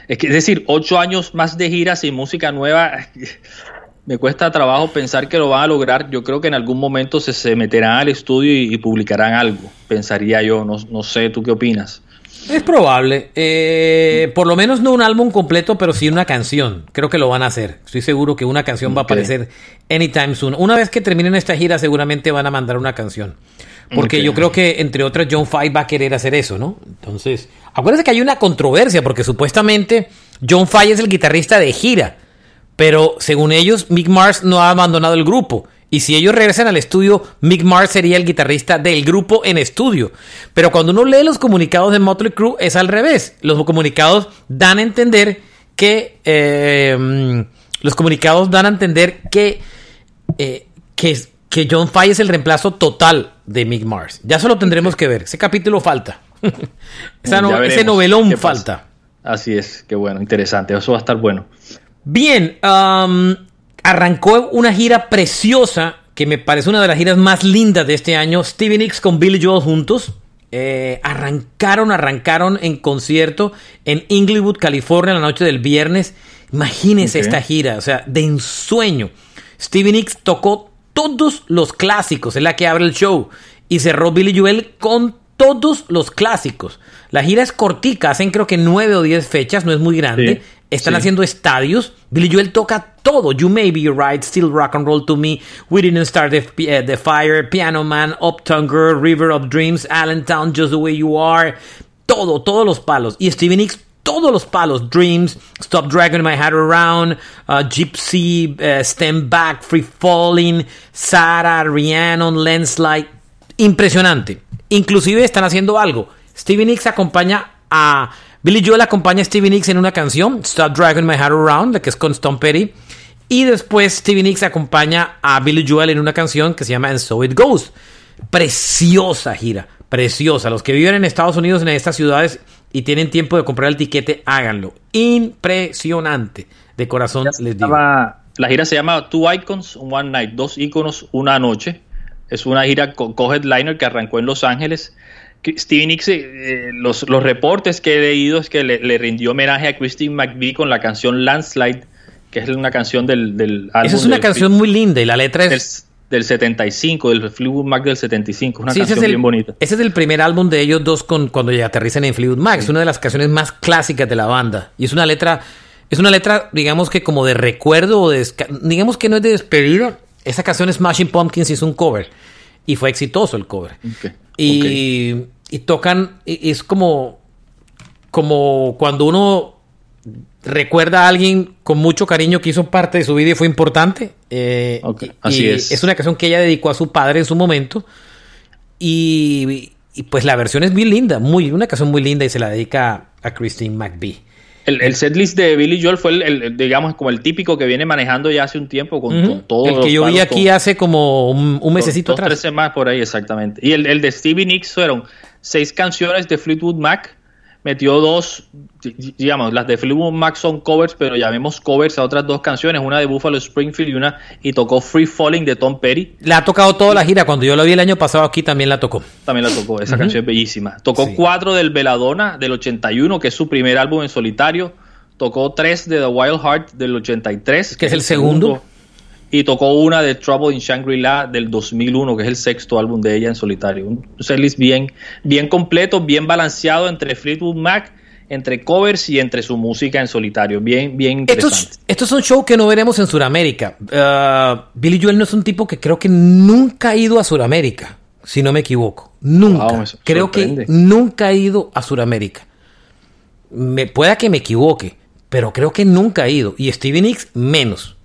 es, que, es decir, ocho años más de gira sin música nueva. me cuesta trabajo pensar que lo van a lograr. Yo creo que en algún momento se, se meterán al estudio y, publicarán algo, pensaría yo. No, no sé, ¿tú qué opinas? Es probable. Eh, por lo menos no un álbum completo, pero sí una canción. Creo que lo van a hacer. Estoy seguro que una canción va a aparecer anytime soon. Una vez que terminen esta gira, seguramente van a mandar una canción. Porque yo creo que, entre otras, John Five va a querer hacer eso, ¿no? Entonces, acuérdense que hay una controversia, porque supuestamente John Five es el guitarrista de gira. Pero según ellos, Mick Mars no ha abandonado el grupo. Y si ellos regresan al estudio, Mick Mars sería el guitarrista del grupo en estudio. Pero cuando uno lee los comunicados de Motley Crue es al revés. Los comunicados dan a entender que eh, los comunicados dan a entender que, eh, que, que John Fay es el reemplazo total de Mick Mars. Ya solo tendremos que ver. Ese capítulo falta. ese novelón falta. Así es, qué bueno, interesante. Eso va a estar bueno. Bien, um, arrancó una gira preciosa que me parece una de las giras más lindas de este año. Stevie Nicks con Billy Joel juntos. Eh, arrancaron, arrancaron en concierto en Inglewood, California, la noche del viernes. Imagínense esta gira, o sea, de ensueño. Stevie Nicks tocó todos los clásicos, es la que abre el show. Y cerró Billy Joel con todos los clásicos. La gira es cortica, hacen creo que nueve o diez fechas, no es muy grande. Están haciendo estadios. Billy Joel toca todo. You may be right, still rock and roll to me. We didn't start the, uh, the fire. Piano Man, Uptown Girl, River of Dreams, Allentown, Just the Way You Are. Todo, todos los palos. Y Stevie Nicks todos los palos. Dreams, Stop Dragging My Head Around, uh, Gypsy, uh, Stand Back, Free Falling, Sarah, Rhiannon, Landslide. Impresionante Inclusive están haciendo algo. Stevie Nicks acompaña a... Billy Joel acompaña a Stevie Nicks en una canción, Stop Driving My Heart Around, la que es con Stone Petty. Y después Stevie Nicks acompaña a Billy Joel en una canción que se llama And So It Goes. Preciosa gira, preciosa. Los que viven en Estados Unidos, en estas ciudades y tienen tiempo de comprar el tiquete, háganlo. Impresionante. De corazón les digo. La gira se llama Two Icons, One Night, dos iconos, una noche. Es una gira co-headliner que arrancó en Los Ángeles. Stevie Nicks, eh, los, los, reportes que he leído es que le, rindió homenaje a Christine McVie con la canción Landslide, que es una canción del, del álbum. Esa es una canción muy linda y la letra es. Del, 75, del Fleetwood Mac del 75, una canción bien bonita. Ese es el primer álbum de ellos dos con, cuando aterrizan en Fleetwood Mac. Es una de las canciones más clásicas de la banda. Y es una letra es una letra, digamos que como de recuerdo o de... Digamos que no es de despedida. Esa canción Smashing Pumpkins hizo un cover. Y fue exitoso el cover. Y, y, tocan... es como... Como cuando uno recuerda a alguien con mucho cariño que hizo parte de su vida y fue importante. Eh, así es. Es una canción que ella dedicó a su padre en su momento. Y, y, pues la versión es muy linda, muy, una canción muy linda y se la dedica a Christine McVie. El, el setlist de Billy Joel fue el, digamos, como el típico que viene manejando ya hace un tiempo con, todo. El que yo vi aquí hace como un, un mesecito atrás. Tres semanas por ahí, exactamente. Y el, el de Stevie Nicks fueron seis canciones de Fleetwood Mac metió dos, digamos, las de Fleetwood Mac son covers, pero llamemos covers a otras dos canciones, una de Buffalo Springfield y una, y tocó Free Falling de Tom Petty. La ha tocado toda la gira, cuando yo lo vi el año pasado aquí también la tocó. También la tocó, esa canción es bellísima. Tocó cuatro del Veladona del 81, que es su primer álbum en solitario. Tocó tres de The Wild Heart del 83. Que es el segundo y tocó una de Trouble in Shangri-La del 2001, que es el sexto álbum de ella en solitario. Un setlist bien, bien completo, bien balanceado entre Fleetwood Mac, entre covers y entre su música en solitario. Bien, bien interesante. Estos, son shows que no veremos en Sudamérica. Uh, Billy Joel no es un tipo que creo que nunca ha ido a Sudamérica, si no me equivoco. Nunca. creo que nunca ha ido a Sudamérica. Me, pueda que me equivoque, pero creo que nunca ha ido. Y Stevie Nicks menos.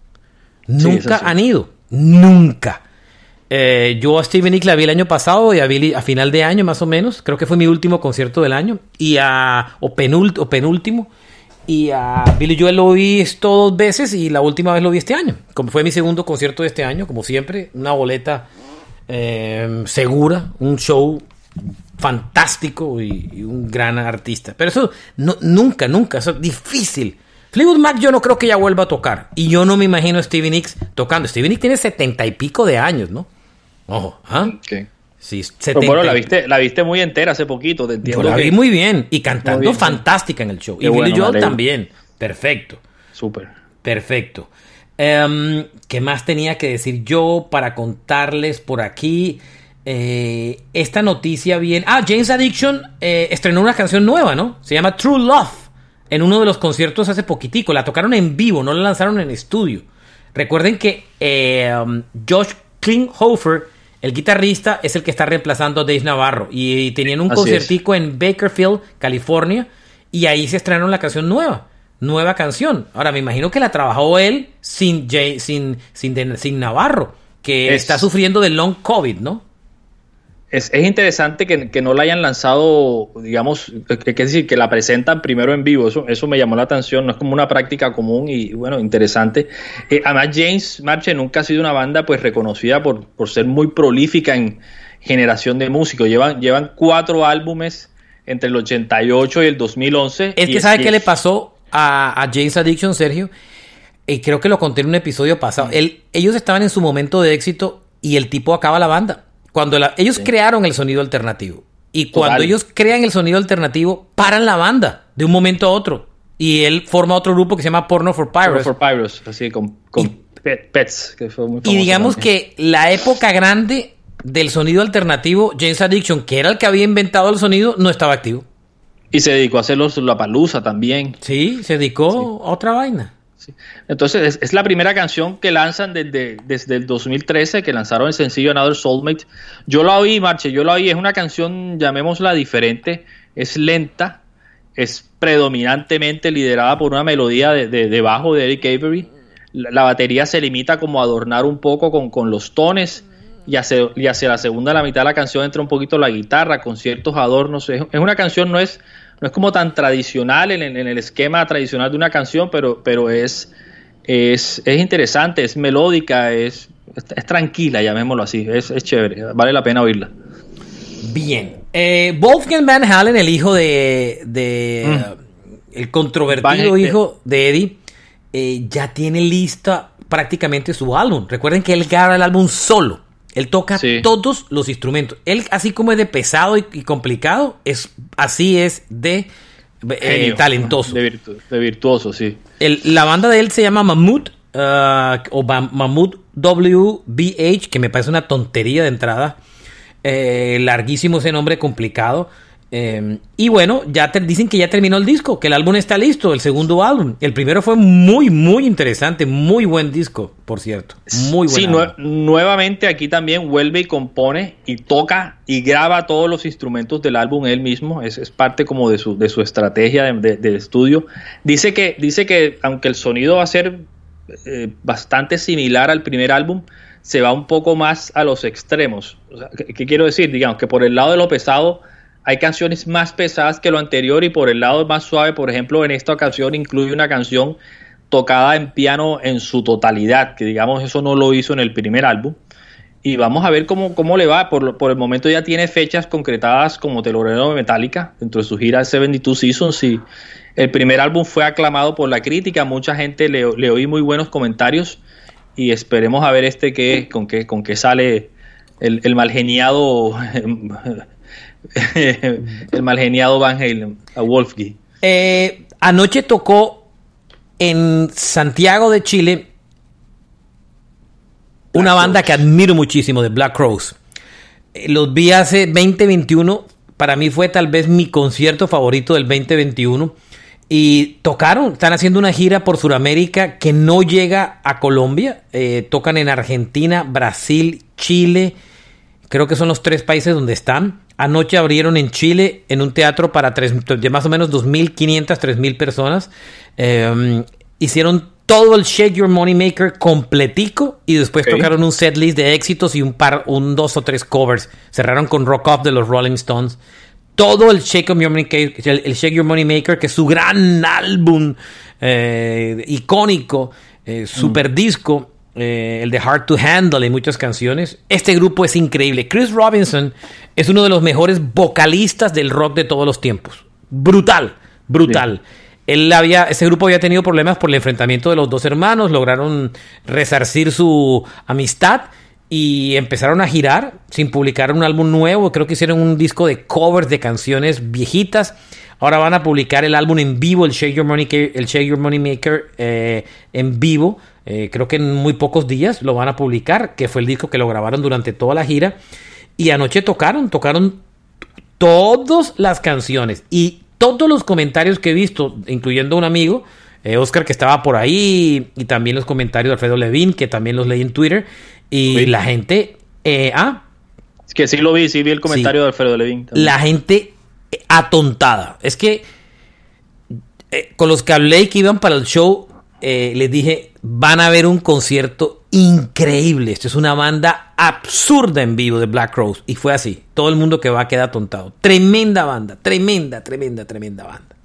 Nunca han ido. Nunca. Eh, yo a Steven Nick la vi el año pasado y a Billy a final de año más o menos. Creo que fue mi último concierto del año. Y a, o, penúltimo. Y a Billy Joel lo vi esto dos veces y la última vez lo vi este año. Como fue mi segundo concierto de este año, como siempre, una boleta eh, segura, un show fantástico y, un gran artista. Pero eso no, nunca, nunca, eso es difícil Fleetwood Mac yo no creo que ya vuelva a tocar. Y yo no me imagino a Stevie Nicks tocando. Stevie Nicks tiene setenta y pico de años, ¿no? Ojo, ¿ah? Sí, Pero bueno, la viste, la viste muy entera hace poquito, te entiendo. Yo la vi muy bien y cantando fantástica en el show. y Billy Joel también. Perfecto. Súper. Perfecto. Em, ¿Qué más tenía que decir yo para contarles por aquí? Eh, esta noticia bien. Ah, James Addiction eh, estrenó una canción nueva, ¿no? Se llama True Love en uno de los conciertos hace poquitico. La tocaron en vivo, no la lanzaron en estudio. Recuerden que eh, um, Josh Klinghoffer, el guitarrista, es el que está reemplazando a Dave Navarro. Y, tenían un conciertico en Bakerfield, California, y ahí se estrenaron la canción nueva. Nueva canción. Ahora, me imagino que la trabajó él sin, sin, sin, Navarro, que está sufriendo de long COVID, ¿no? Es, es, interesante que, no la hayan lanzado, digamos, es decir, que la presentan primero en vivo. Eso, eso me llamó la atención. No es como una práctica común y, bueno, interesante. Eh, además, James Marche nunca ha sido una banda pues reconocida por, por ser muy prolífica en generación de músicos. Llevan, llevan cuatro álbumes entre el 88 y el 2011. Es que, ¿sabe qué le pasó a, a, James Addiction, Sergio? Y creo que lo conté en un episodio pasado. Él, ellos estaban en su momento de éxito y el tipo acaba la banda cuando ellos crearon el sonido alternativo. Y cuando ellos crean el sonido alternativo, paran la banda de un momento a otro. Y él forma otro grupo que se llama Porno for Pyros. Porno for Pyros, así con, Pets, que fue muy Y digamos que la época grande del sonido alternativo, James Addiction, que era el que había inventado el sonido, no estaba activo. Y se dedicó a hacer la palusa también. Sí, se dedicó a otra vaina. Entonces es, la primera canción que lanzan desde, desde el 2013, que lanzaron el sencillo Another Soulmate. Yo la oí, Marche, yo la oí, es una canción, llamémosla diferente, es lenta, es predominantemente liderada por una melodía de, de, bajo de Eric Avery. La, batería se limita como a adornar un poco con, con los tones y hacia, y hacia la segunda la mitad de la canción entra un poquito la guitarra con ciertos adornos. Es, una canción, no es, no es como tan tradicional en, el esquema tradicional de una canción, pero, pero es, es, es interesante, es melódica, es, es, tranquila, llamémoslo así, es, es chévere, vale la pena oírla. Bien. Eh, Wolfgang Van Halen, el hijo de. Mm. el controvertido hijo de Eddie, eh, ya tiene lista prácticamente su álbum. Recuerden que él graba el álbum solo. Él toca todos los instrumentos. Él, así como es de pesado y, complicado, es, así es de eh, talentoso. De, virtuoso, sí. la banda de él se llama Mammoth uh, o Mammoth WBH, que me parece una tontería de entrada. Eh, larguísimo ese nombre complicado. Eh, y bueno, ya te, dicen que ya terminó el disco, que el álbum está listo, el segundo álbum. El primero fue muy, muy interesante, muy buen disco, por cierto. Muy Sí, nuevamente aquí también vuelve y compone y toca y graba todos los instrumentos del álbum él mismo. Es, es parte como de su, de su estrategia de, estudio. Dice que, dice que aunque el sonido va a ser eh, bastante similar al primer álbum, se va un poco más a los extremos. ¿qué, quiero decir? Digamos que por el lado de lo pesado hay canciones más pesadas que lo anterior y por el lado más suave, por ejemplo, en esta ocasión incluye una canción tocada en piano en su totalidad, que digamos eso no lo hizo en el primer álbum. Y vamos a ver cómo, cómo le va. Por, por el momento ya tiene fechas concretadas como telonero de Metallica dentro de su gira 72 Seasons y el primer álbum fue aclamado por la crítica, mucha gente le, le oí muy buenos comentarios y esperemos a ver este que con qué con qué sale el, el malgeniado el malgeniado Van Halen a Wolfgang. Eh, anoche tocó en Santiago de Chile una banda que admiro muchísimo de Black Crowes. Eh, los vi hace 2021. Para mí fue tal vez mi concierto favorito del 2021 y tocaron, están haciendo una gira por Sudamérica que no llega a Colombia. Eh, tocan en Argentina, Brasil, Chile. Creo que son los tres países donde están. Anoche abrieron en Chile en un teatro para tres, más o menos 2.500, 3.000 personas. Em, hicieron todo el Shake Your Money Maker completico y después tocaron un set list de éxitos y un par, un dos o tres covers. Cerraron con Rock Off de los Rolling Stones todo el Shake, Your Money, el, Shake Your Money Maker, que es su gran álbum eh, icónico, eh, super disco, eh, el de Hard to Handle y muchas canciones. Este grupo es increíble. Chris Robinson es uno de los mejores vocalistas del rock de todos los tiempos. Brutal, brutal. Él había, ese grupo había tenido problemas por el enfrentamiento de los dos hermanos, lograron resarcir su amistad y empezaron a girar sin publicar un álbum nuevo. Creo que hicieron un disco de covers de canciones viejitas. Ahora van a publicar el álbum en vivo, el Shake Your Money, el Shake Your Money Maker eh, en vivo. Eh, creo que en muy pocos días lo van a publicar, que fue el disco que lo grabaron durante toda la gira. Y anoche tocaron, tocaron todas las canciones y todos los comentarios que he visto, incluyendo un amigo, eh, Oscar, que estaba por ahí, y también los comentarios de Alfredo Levin, que también los leí en Twitter, y la gente. Eh, ah. Es que sí lo vi, sí vi el comentario de Alfredo Levin. La gente atontada. Es que eh, con los que hablé y que iban para el show, eh, les dije: van a ver un concierto increíble. Esto es una banda absurda en vivo de Black Rose. Y fue así. Todo el mundo que va a quedar atontado. Tremenda banda, tremenda, tremenda, tremenda banda.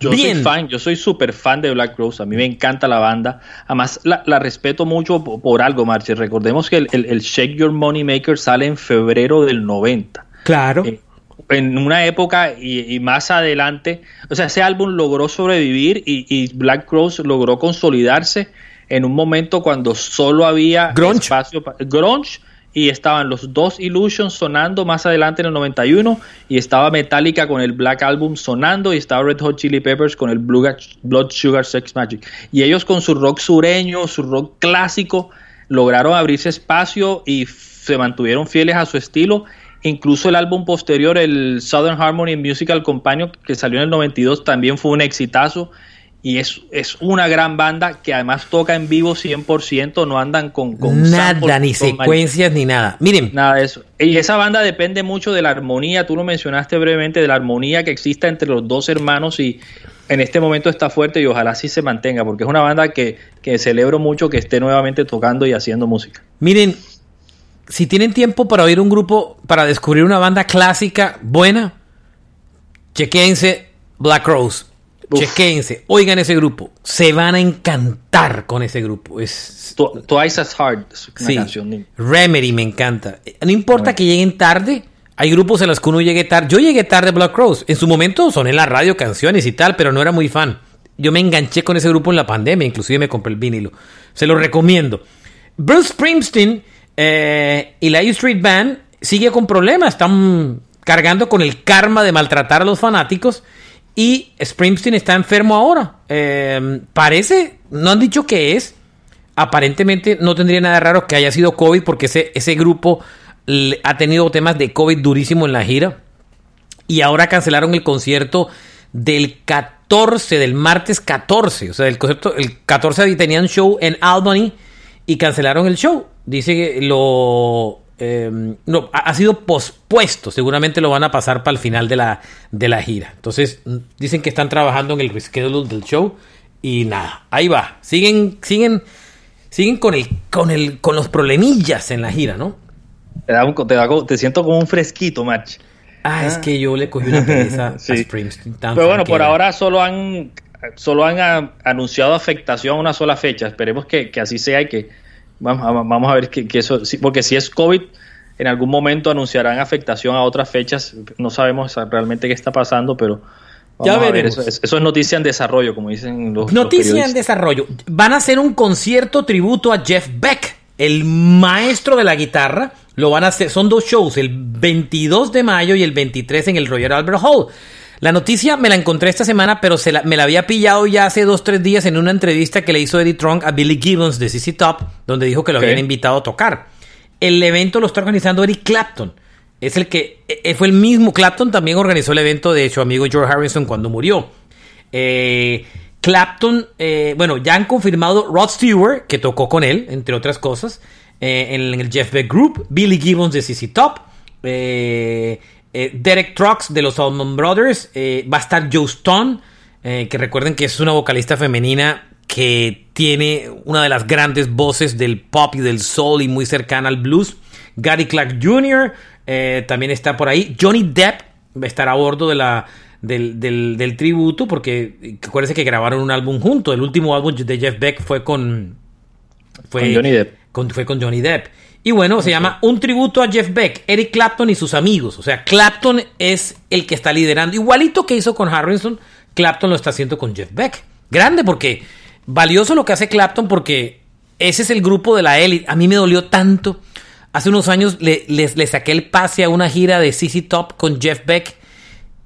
Yo soy fan, yo soy súper fan de Black Rose, a mí me encanta la banda, además la, respeto mucho por, algo, Marche. Recordemos que el, Shake Your Money Maker sale en febrero del 90. Claro. Eh, en una época y, más adelante, o sea, ese álbum logró sobrevivir y, y Black Rose logró consolidarse en un momento cuando solo había espacio para grunge y estaban los dos Illusions sonando más adelante en el 91 y estaba Metallica con el Black Album sonando y estaba Red Hot Chili Peppers con el Blood Sugar Sex Magic. Y ellos con su rock sureño, su rock clásico lograron abrirse espacio y se mantuvieron fieles a su estilo incluso el álbum posterior el Southern Harmony Musical Companion que salió en el 92 también fue un exitazo y es, es una gran banda que además toca en vivo 100%, no andan con... con nada, ni secuencias ni nada. Miren. Nada de eso. Y esa banda depende mucho de la armonía, tú lo mencionaste brevemente, de la armonía que exista entre los dos hermanos y en este momento está fuerte y ojalá sí se mantenga, porque es una banda que, que celebro mucho que esté nuevamente tocando y haciendo música. Miren, si tienen tiempo para oír un grupo, para descubrir una banda clásica buena, chequense Black Rose. Uf. Chequense, oigan ese grupo. Se van a encantar con ese grupo. Es, Twice as Hard es una sí. canción. Remedy me encanta. No importa Bueno. que lleguen tarde. Hay grupos en los que uno llegue tarde. Yo llegué tarde a Black Rose. En su momento soné en la radio canciones y tal, pero no era muy fan. Yo me enganché con ese grupo en la pandemia. Inclusive me compré el vinilo. Se lo recomiendo. Bruce Springsteen eh, y la E Street Band sigue con problemas. Están cargando con el karma de maltratar a los fanáticos. Y Springsteen está enfermo ahora. Eh, parece, no han dicho qué es. Aparentemente no tendría nada raro que haya sido COVID porque ese, ese grupo ha tenido temas de COVID durísimo en la gira. Y ahora cancelaron el concierto del 14, del martes 14. O sea, el concierto, el 14 tenían show en Albany y cancelaron el show. Dice que lo. eh, no, ha, sido pospuesto. Seguramente lo van a pasar para el final de la, de la gira. Entonces, dicen que están trabajando en el reschedule del show. Y nada, ahí va. Siguen, siguen, siguen con el, con el, con los problemillas en la gira, ¿no? Te, da un- te, da te siento como un fresquito, match. Ah, es que yo le cogí una pereza Sí. a Springsteen. Pero bueno, por ahora solo han solo han ah, anunciado afectación a una sola fecha. Esperemos que, que así sea y que vamos, a- vamos a ver que, que eso, sí, porque si es COVID, en algún momento anunciarán afectación a otras fechas. No sabemos realmente qué está pasando, pero vamos Ya a ver. veremos. Eso, es- eso es noticia en desarrollo, como dicen los, los Noticia en desarrollo. Van a hacer un concierto tributo a Jeff Beck, el maestro de la guitarra. Lo van a hacer, son dos shows, el 22 de mayo y el 23 en el Royal Albert Hall. La noticia me la encontré esta semana, pero se la- me la había pillado ya hace dos, tres días en una entrevista que le hizo Eddie Trunk a Billy Gibbons de CC Top, donde dijo que lo habían invitado a tocar. El evento lo está organizando Eric Clapton. Es el que eh, fue el mismo. Clapton también organizó el evento de su amigo George Harrison cuando murió. Eh, Clapton, eh, bueno, ya han confirmado Rod Stewart, que tocó con él, entre otras cosas, eh, en el Jeff Beck Group, Billy Gibbons de CC Top, eh, eh, Derek Trucks de los Allman Brothers, eh, va a estar Joe Stone, eh, que recuerden que es una vocalista femenina que tiene una de las grandes voces del pop y del soul y muy cercana al blues. Gary Clark Jr. también está por ahí. Johnny Depp va a estar a bordo de la, del, del- del tributo porque acuérdense que grabaron un álbum juntos. El último álbum de Jeff Beck fue con... Fue Con Johnny Depp. con- fue con Johnny Depp. Y bueno, se llama Un tributo a Jeff Beck, Eric Clapton y sus amigos. O sea, Clapton es el que está liderando. Igualito que hizo con Harrison, Clapton lo está haciendo con Jeff Beck. Grande porque valioso lo que hace Clapton porque ese es el grupo de la élite. A mí me dolió tanto. Hace unos años le, les- le saqué el pase a una gira de CC Top con Jeff Beck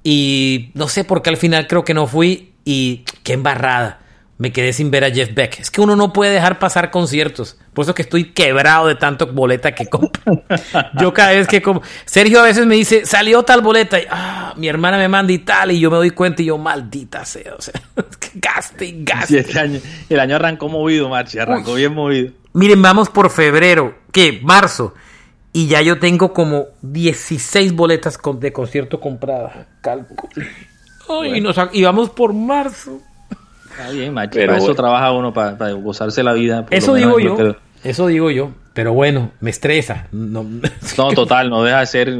y no sé por qué al final creo que no fui y qué embarrada. Me quedé sin ver a Jeff Beck. Es que uno no puede dejar pasar conciertos. Por eso que estoy quebrado de tanto boleta que compro. Yo cada vez que como... Sergio a veces me dice, salió tal boleta. Y, ah, mi hermana me manda y tal. Y yo me doy cuenta y yo, maldita sea. O sea, gaste y gaste. Sí, este año- el año arrancó movido, Marchi, arrancó bien movido. Miren, vamos por febrero. ¿Qué? Marzo. Y ya yo tengo como 16 boletas con- de concierto compradas. Cálculo. Ay, y, nos y vamos por marzo. Está bien, Marchi, Pero para eso bueno. trabaja uno, para, para gozarse la vida. por Eso lo menos digo lo yo. que- Eso digo yo. Pero bueno, me estresa. No, No, total, no deja de ser.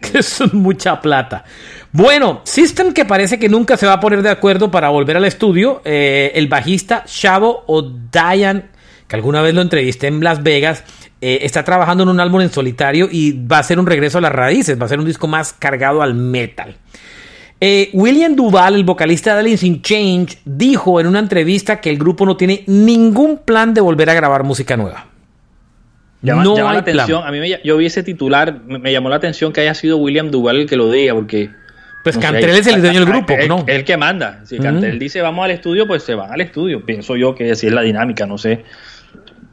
que es mucha plata. Bueno, System que parece que nunca se va a poner de acuerdo para volver al estudio. eh, el bajista Shavo O'Dayan, que alguna vez lo entrevisté en Las Vegas, eh, está trabajando en un álbum en solitario y va a ser un regreso a las raíces. Va a ser un disco más cargado al metal. Eh, William Duval, el vocalista de Alice in Change, dijo en una entrevista que el grupo no tiene ningún plan de volver a grabar música nueva. Llama, no llama hay la plan. atención. A mí me, yo vi ese titular, me, me llamó la atención que haya sido William Duval el que lo diga, porque. Pues no sé, Cantrell es el dueño del grupo, el, ¿no? el que manda. Si Ujú. Cantrell dice vamos al estudio, pues se van al estudio. Pienso yo que así es la dinámica, no sé.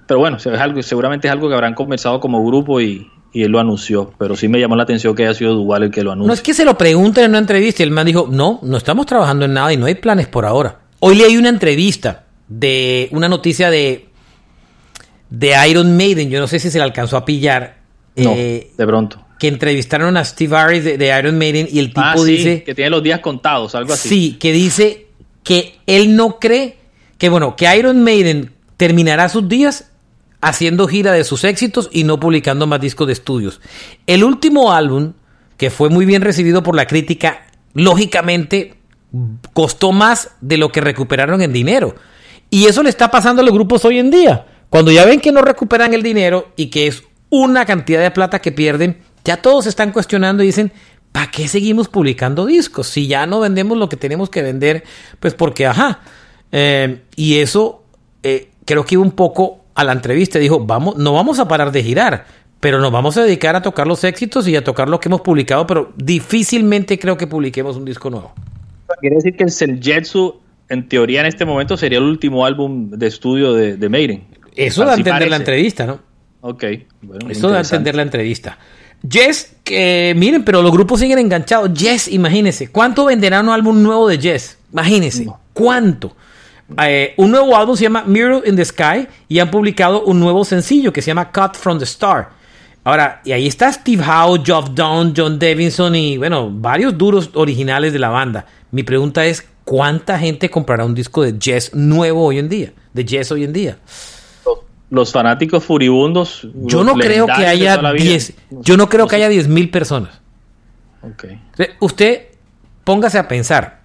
Pero bueno, es algo, seguramente es algo que habrán conversado como grupo y, y él lo anunció. Pero sí me llamó la atención que haya sido Duval el que lo anunció. No es que se lo pregunten en una entrevista y el man dijo, no, no estamos trabajando en nada y no hay planes por ahora. Hoy leí una entrevista de una noticia de, de Iron Maiden, yo no sé si se la alcanzó a pillar, No, eh, de pronto. que entrevistaron a Steve Harris de, de Iron Maiden y el tipo Ah, sí, dice, que tiene los días contados, algo así. sí, que dice que él no cree que, bueno, que Iron Maiden terminará sus días haciendo gira de sus éxitos y no publicando más discos de estudios. El último álbum, que fue muy bien recibido por la crítica, lógicamente costó más de lo que recuperaron en dinero. Y eso le está pasando a los grupos hoy en día. Cuando ya ven que no recuperan el dinero y que es una cantidad de plata que pierden, ya todos se están cuestionando y dicen, ¿para qué seguimos publicando discos? Si ya no vendemos lo que tenemos que vender, pues porque, ajá. Eh, y eso eh, creo que iba un poco a la entrevista. Dijo, vamos, no vamos a parar de girar, pero nos vamos a dedicar a tocar los éxitos y a tocar lo que hemos publicado, pero difícilmente creo que publiquemos un disco nuevo. Quiere decir que el Senjetsu, en teoría, en este momento sería el último álbum de estudio de, de Maiden. Eso da a entender la entrevista, ¿no? Ok. Bueno, Eso da a entender la entrevista. Jess, que miren, pero los grupos siguen enganchados. Jess, imagínense, ¿cuánto venderá un álbum nuevo de Jess? Imagínense, ¿cuánto? Eh, un nuevo álbum se llama Mirror in the Sky y han publicado un nuevo sencillo que se llama Cut from the Star. Ahora, y ahí está Steve Howe, Geoff Down, John Davidson y, bueno, varios duros originales de la banda. Mi pregunta es, ¿cuánta gente comprará un disco de Jess nuevo hoy en día? De Jess hoy en día. Los fanáticos furibundos. Yo no creo que haya 10. Yo no creo que haya 10 mil personas. Okay. Usted póngase a pensar.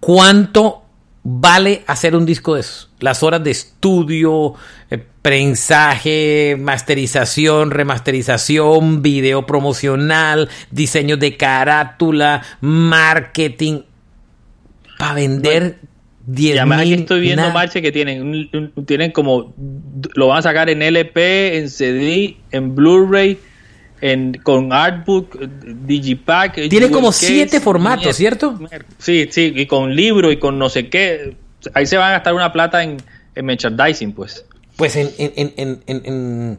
¿Cuánto vale hacer un disco de esos. Las horas de estudio, eh, prensaje, masterización, remasterización, video promocional, diseño de carátula, marketing, para vender 10 mil. Aquí estoy viendo, Marche, que tienen, tienen como, lo van a sacar en LP, en CD, en Blu-ray, en, con Artbook, Digipack. Tiene como siete formatos, ¿cierto? Sí, sí, y con libro y con no sé qué. Ahí se van a gastar una plata en, merchandising, pues. Pues en, en, en,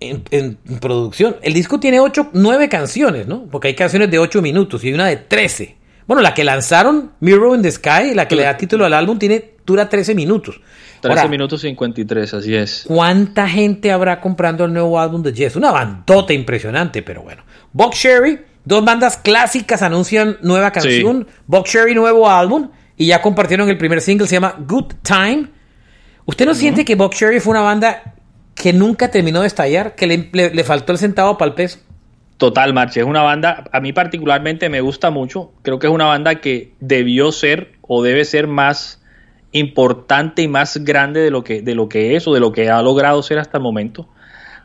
en, producción. El disco tiene ocho, nueve canciones, ¿no? Porque hay canciones de ocho minutos y hay una de trece. Bueno, la que lanzaron, Mirror in the Sky, la que le da título al álbum, tiene, dura 13 minutos. 13 minutos 53, así es. ¿Cuánta gente habrá comprando el nuevo álbum de Jess? Una bandota impresionante, pero bueno. Box Sherry, dos bandas clásicas anuncian nueva canción. Box Sherry, nuevo álbum. Y ya compartieron el primer single, se llama Good Time. ¿Usted no siente que Box Sherry fue una banda que nunca terminó de estallar? Que le, faltó el centavo para el peso. Total, Marche. Es una banda, a mí particularmente me gusta mucho. Creo que es una banda que debió ser o debe ser más importante y más grande de lo que, de lo que es o de lo que ha logrado ser hasta el momento.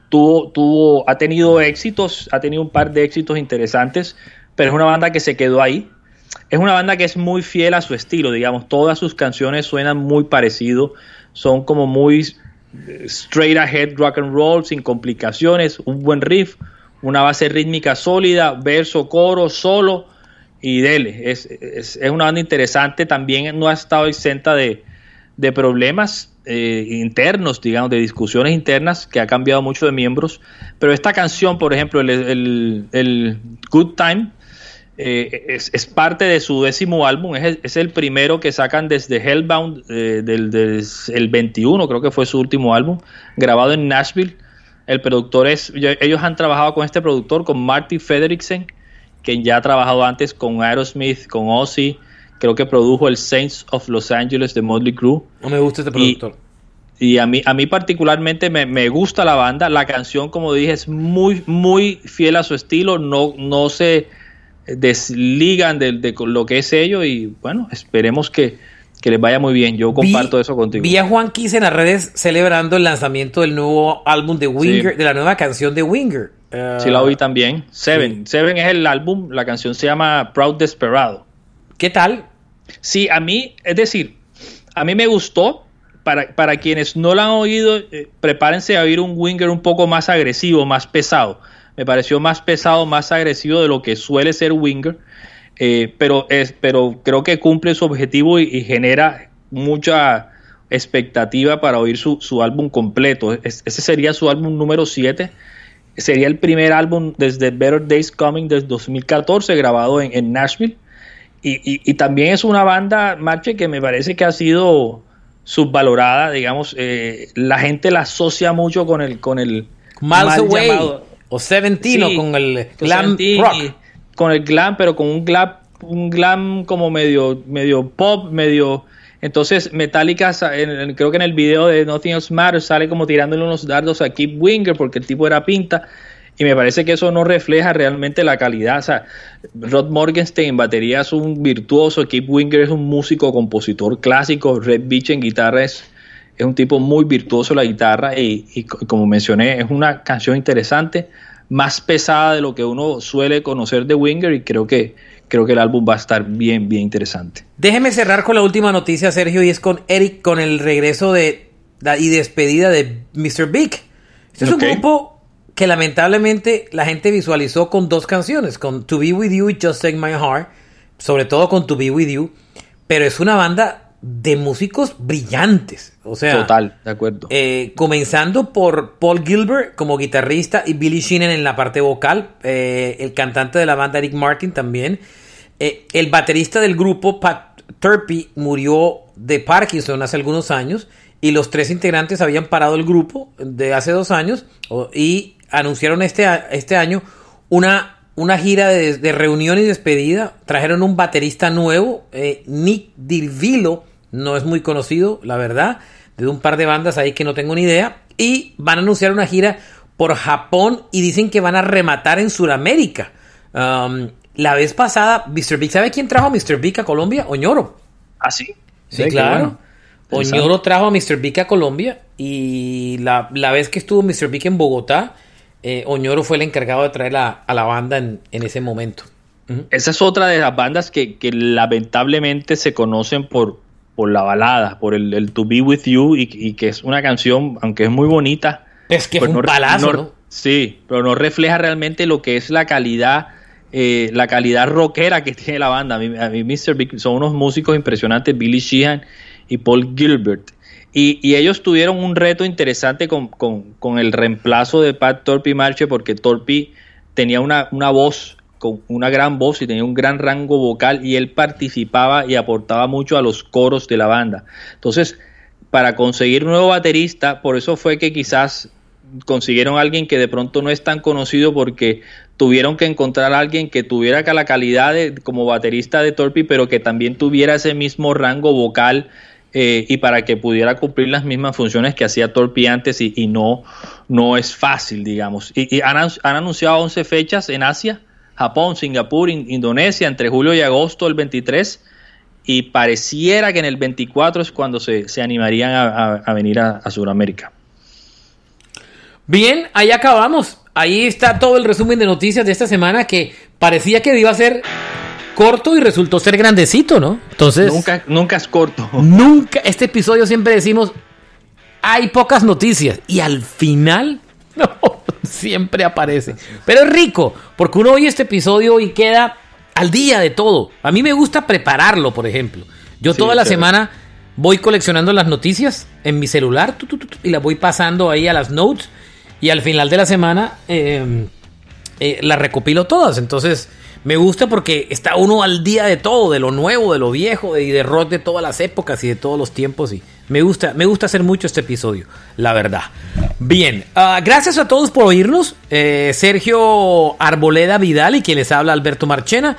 Tuvo, tuvo, ha tenido éxitos, ha tenido un par de éxitos interesantes, pero es una banda que se quedó ahí. Es una banda que es muy fiel a su estilo, digamos, todas sus canciones suenan muy parecido, son como muy eh, straight ahead rock and roll, sin complicaciones, un buen riff, una base rítmica sólida, verso, coro, solo, y dele. Es, es, una banda interesante, también no ha estado exenta de, de problemas eh, internos, digamos, de discusiones internas, que ha cambiado mucho de miembros. Pero esta canción, por ejemplo, el, el, Good Time, eh, es, es, parte de su décimo álbum, es, es, el primero que sacan desde Hellbound, eh, del, el 21, creo que fue su último álbum, grabado en Nashville. El productor es, ellos han trabajado con este productor, con Marty Frederiksen, que ya ha trabajado antes con Aerosmith, con Ozzy, creo que produjo el Saints of Los Angeles de Motley Crue. No me gusta este productor. Y, a mí, a mí particularmente me, gusta la banda. La canción, como dije, es muy, muy fiel a su estilo. No, no se desligan de, de lo que es ello. Y bueno, esperemos que, les vaya muy bien. Yo comparto eso contigo. Vi a Juan Kiss en las redes celebrando el lanzamiento del nuevo álbum de Winger, de la nueva canción de Winger. Sí, la oí también. Seven. Seven es el álbum. La canción se llama Proud Desperado. ¿Qué tal? Sí, a mí, es decir, a mí me gustó. Para, para quienes no la han oído, eh, prepárense a oír un Winger un poco más agresivo, más pesado. Me pareció más pesado, más agresivo de lo que suele ser Winger. Eh, pero, es, pero creo que cumple su objetivo y, genera mucha expectativa para oír su, su álbum completo. ese sería su álbum número 7. Sería el primer álbum desde Better Days Coming desde 2014, grabado en, en Nashville. Y, también es una banda, Marche, que me parece que ha sido subvalorada, digamos, eh, la gente la asocia mucho con el con el Miles Away o Seventino con el glam rock. con el glam, pero con un glam un glam como medio medio pop, medio Entonces Metallica, creo que en el video de Nothing Else Matters sale como tirándole unos dardos a Keith Winger porque el tipo era pinta. Y me parece que eso no refleja realmente la calidad. O sea, Rod Morgenstein en batería es un virtuoso, Keith Winger es un músico, compositor clásico, Red Beach en guitarra es, es un tipo muy virtuoso la guitarra y, y como mencioné, es una canción interesante, más pesada de lo que uno suele conocer de Winger y creo que creo que el álbum va a estar bien, bien interesante. Déjeme cerrar con la última noticia, Sergio, y es con Eric, con el regreso de y despedida de Mr. Big. Este es un grupo que lamentablemente la gente visualizó con dos canciones, con To Be With You y Just Take My Heart, sobre todo con To Be With You, pero es una banda de músicos brillantes. O sea, total, de acuerdo. Eh, comenzando por Paul Gilbert como guitarrista y Billy Sheehan en la parte vocal, eh, el cantante de la banda Eric Martin también. Eh, el baterista del grupo, Pat Turpy, murió de Parkinson hace algunos años y los tres integrantes habían parado el grupo de hace dos años y anunciaron este, este año una una gira de, reunión y despedida. Trajeron un baterista nuevo, eh, Nick Dirvilo, no es muy conocido, la verdad, de un par de bandas ahí que no tengo ni idea. Y van a anunciar una gira por Japón y dicen que van a rematar en Sudamérica. Um, la vez pasada, Mr. Big, ¿sabe quién trajo a Mr. Big a Colombia? Oñoro. Ah, sí. Sí, claro. Oñoro trajo a Mr. Big a Colombia y la, la vez que estuvo Mr. Big en Bogotá, eh, Oñoro fue el encargado de traer a, la banda en, ese momento. Esa es otra de las bandas que, lamentablemente se conocen por, por la balada, por el, To Be With You, y, que es una canción, aunque es muy bonita. Es que es pues un palazo, no, Sí, pero no refleja realmente lo que es la calidad, eh, la calidad rockera que tiene la banda. A mí, a mí Mr. Big son unos músicos impresionantes, Billy Sheehan y Paul Gilbert. Y, ellos tuvieron un reto interesante con, el reemplazo de Pat Torpy Marche porque Torpy tenía una, una voz, con una gran voz y tenía un gran rango vocal y él participaba y aportaba mucho a los coros de la banda. Entonces, para conseguir un nuevo baterista, por eso fue que quizás consiguieron a alguien que de pronto no es tan conocido porque tuvieron que encontrar a alguien que tuviera la calidad de, como baterista de Torpy, pero que también tuviera ese mismo rango vocal eh, y para que pudiera cumplir las mismas funciones que hacía Torpi antes y, no, no es fácil, digamos. Y, han, anunciado 11 fechas en Asia, Japón, Singapur, Indonesia, entre julio y agosto del 23 y pareciera que en el 24 es cuando se, animarían a, venir a, a Sudamérica. Bien, ahí acabamos. Ahí está todo el resumen de noticias de esta semana que parecía que iba a ser corto y resultó ser grandecito, ¿no? Entonces. Nunca, nunca es corto. Nunca. Este episodio siempre decimos. Hay pocas noticias. Y al final. No, siempre aparece. Pero es rico. Porque uno oye este episodio y queda al día de todo. A mí me gusta prepararlo, por ejemplo. Yo toda la semana voy coleccionando las noticias en mi celular y las voy pasando ahí a las notes. Y al final de la semana eh, eh, las recopilo todas. Entonces me gusta porque está uno al día de todo, de lo nuevo, de lo viejo y de rock de todas las épocas y de todos los tiempos. Y me gusta, me gusta hacer mucho este episodio, la verdad. Bien, ah, gracias a todos por oírnos. Eh, Sergio Arboleda Vidal y quien les habla Alberto Marchena.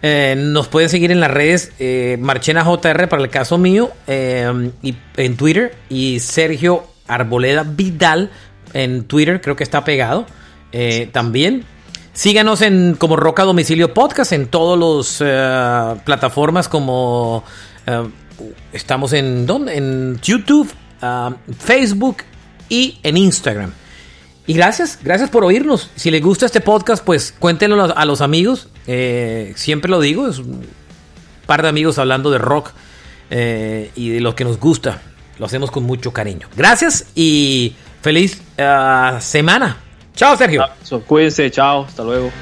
Eh, nos pueden seguir en las redes eh, Marchena JR para el caso mío y en Twitter y Sergio Arboleda Vidal en Twitter creo que está pegado también Síganos en como Roca Domicilio Podcast en todas las eh, plataformas como eh, estamos en ¿dónde? en YouTube, uh, Facebook y en Instagram. Y gracias, gracias por oírnos. Si les gusta este podcast, pues cuéntenlo a los amigos. Eh, siempre lo digo, es un par de amigos hablando de rock y de lo que nos gusta. Lo hacemos con mucho cariño. Gracias y feliz semana. Chao, Sergio. Cuídense, chao, hasta luego.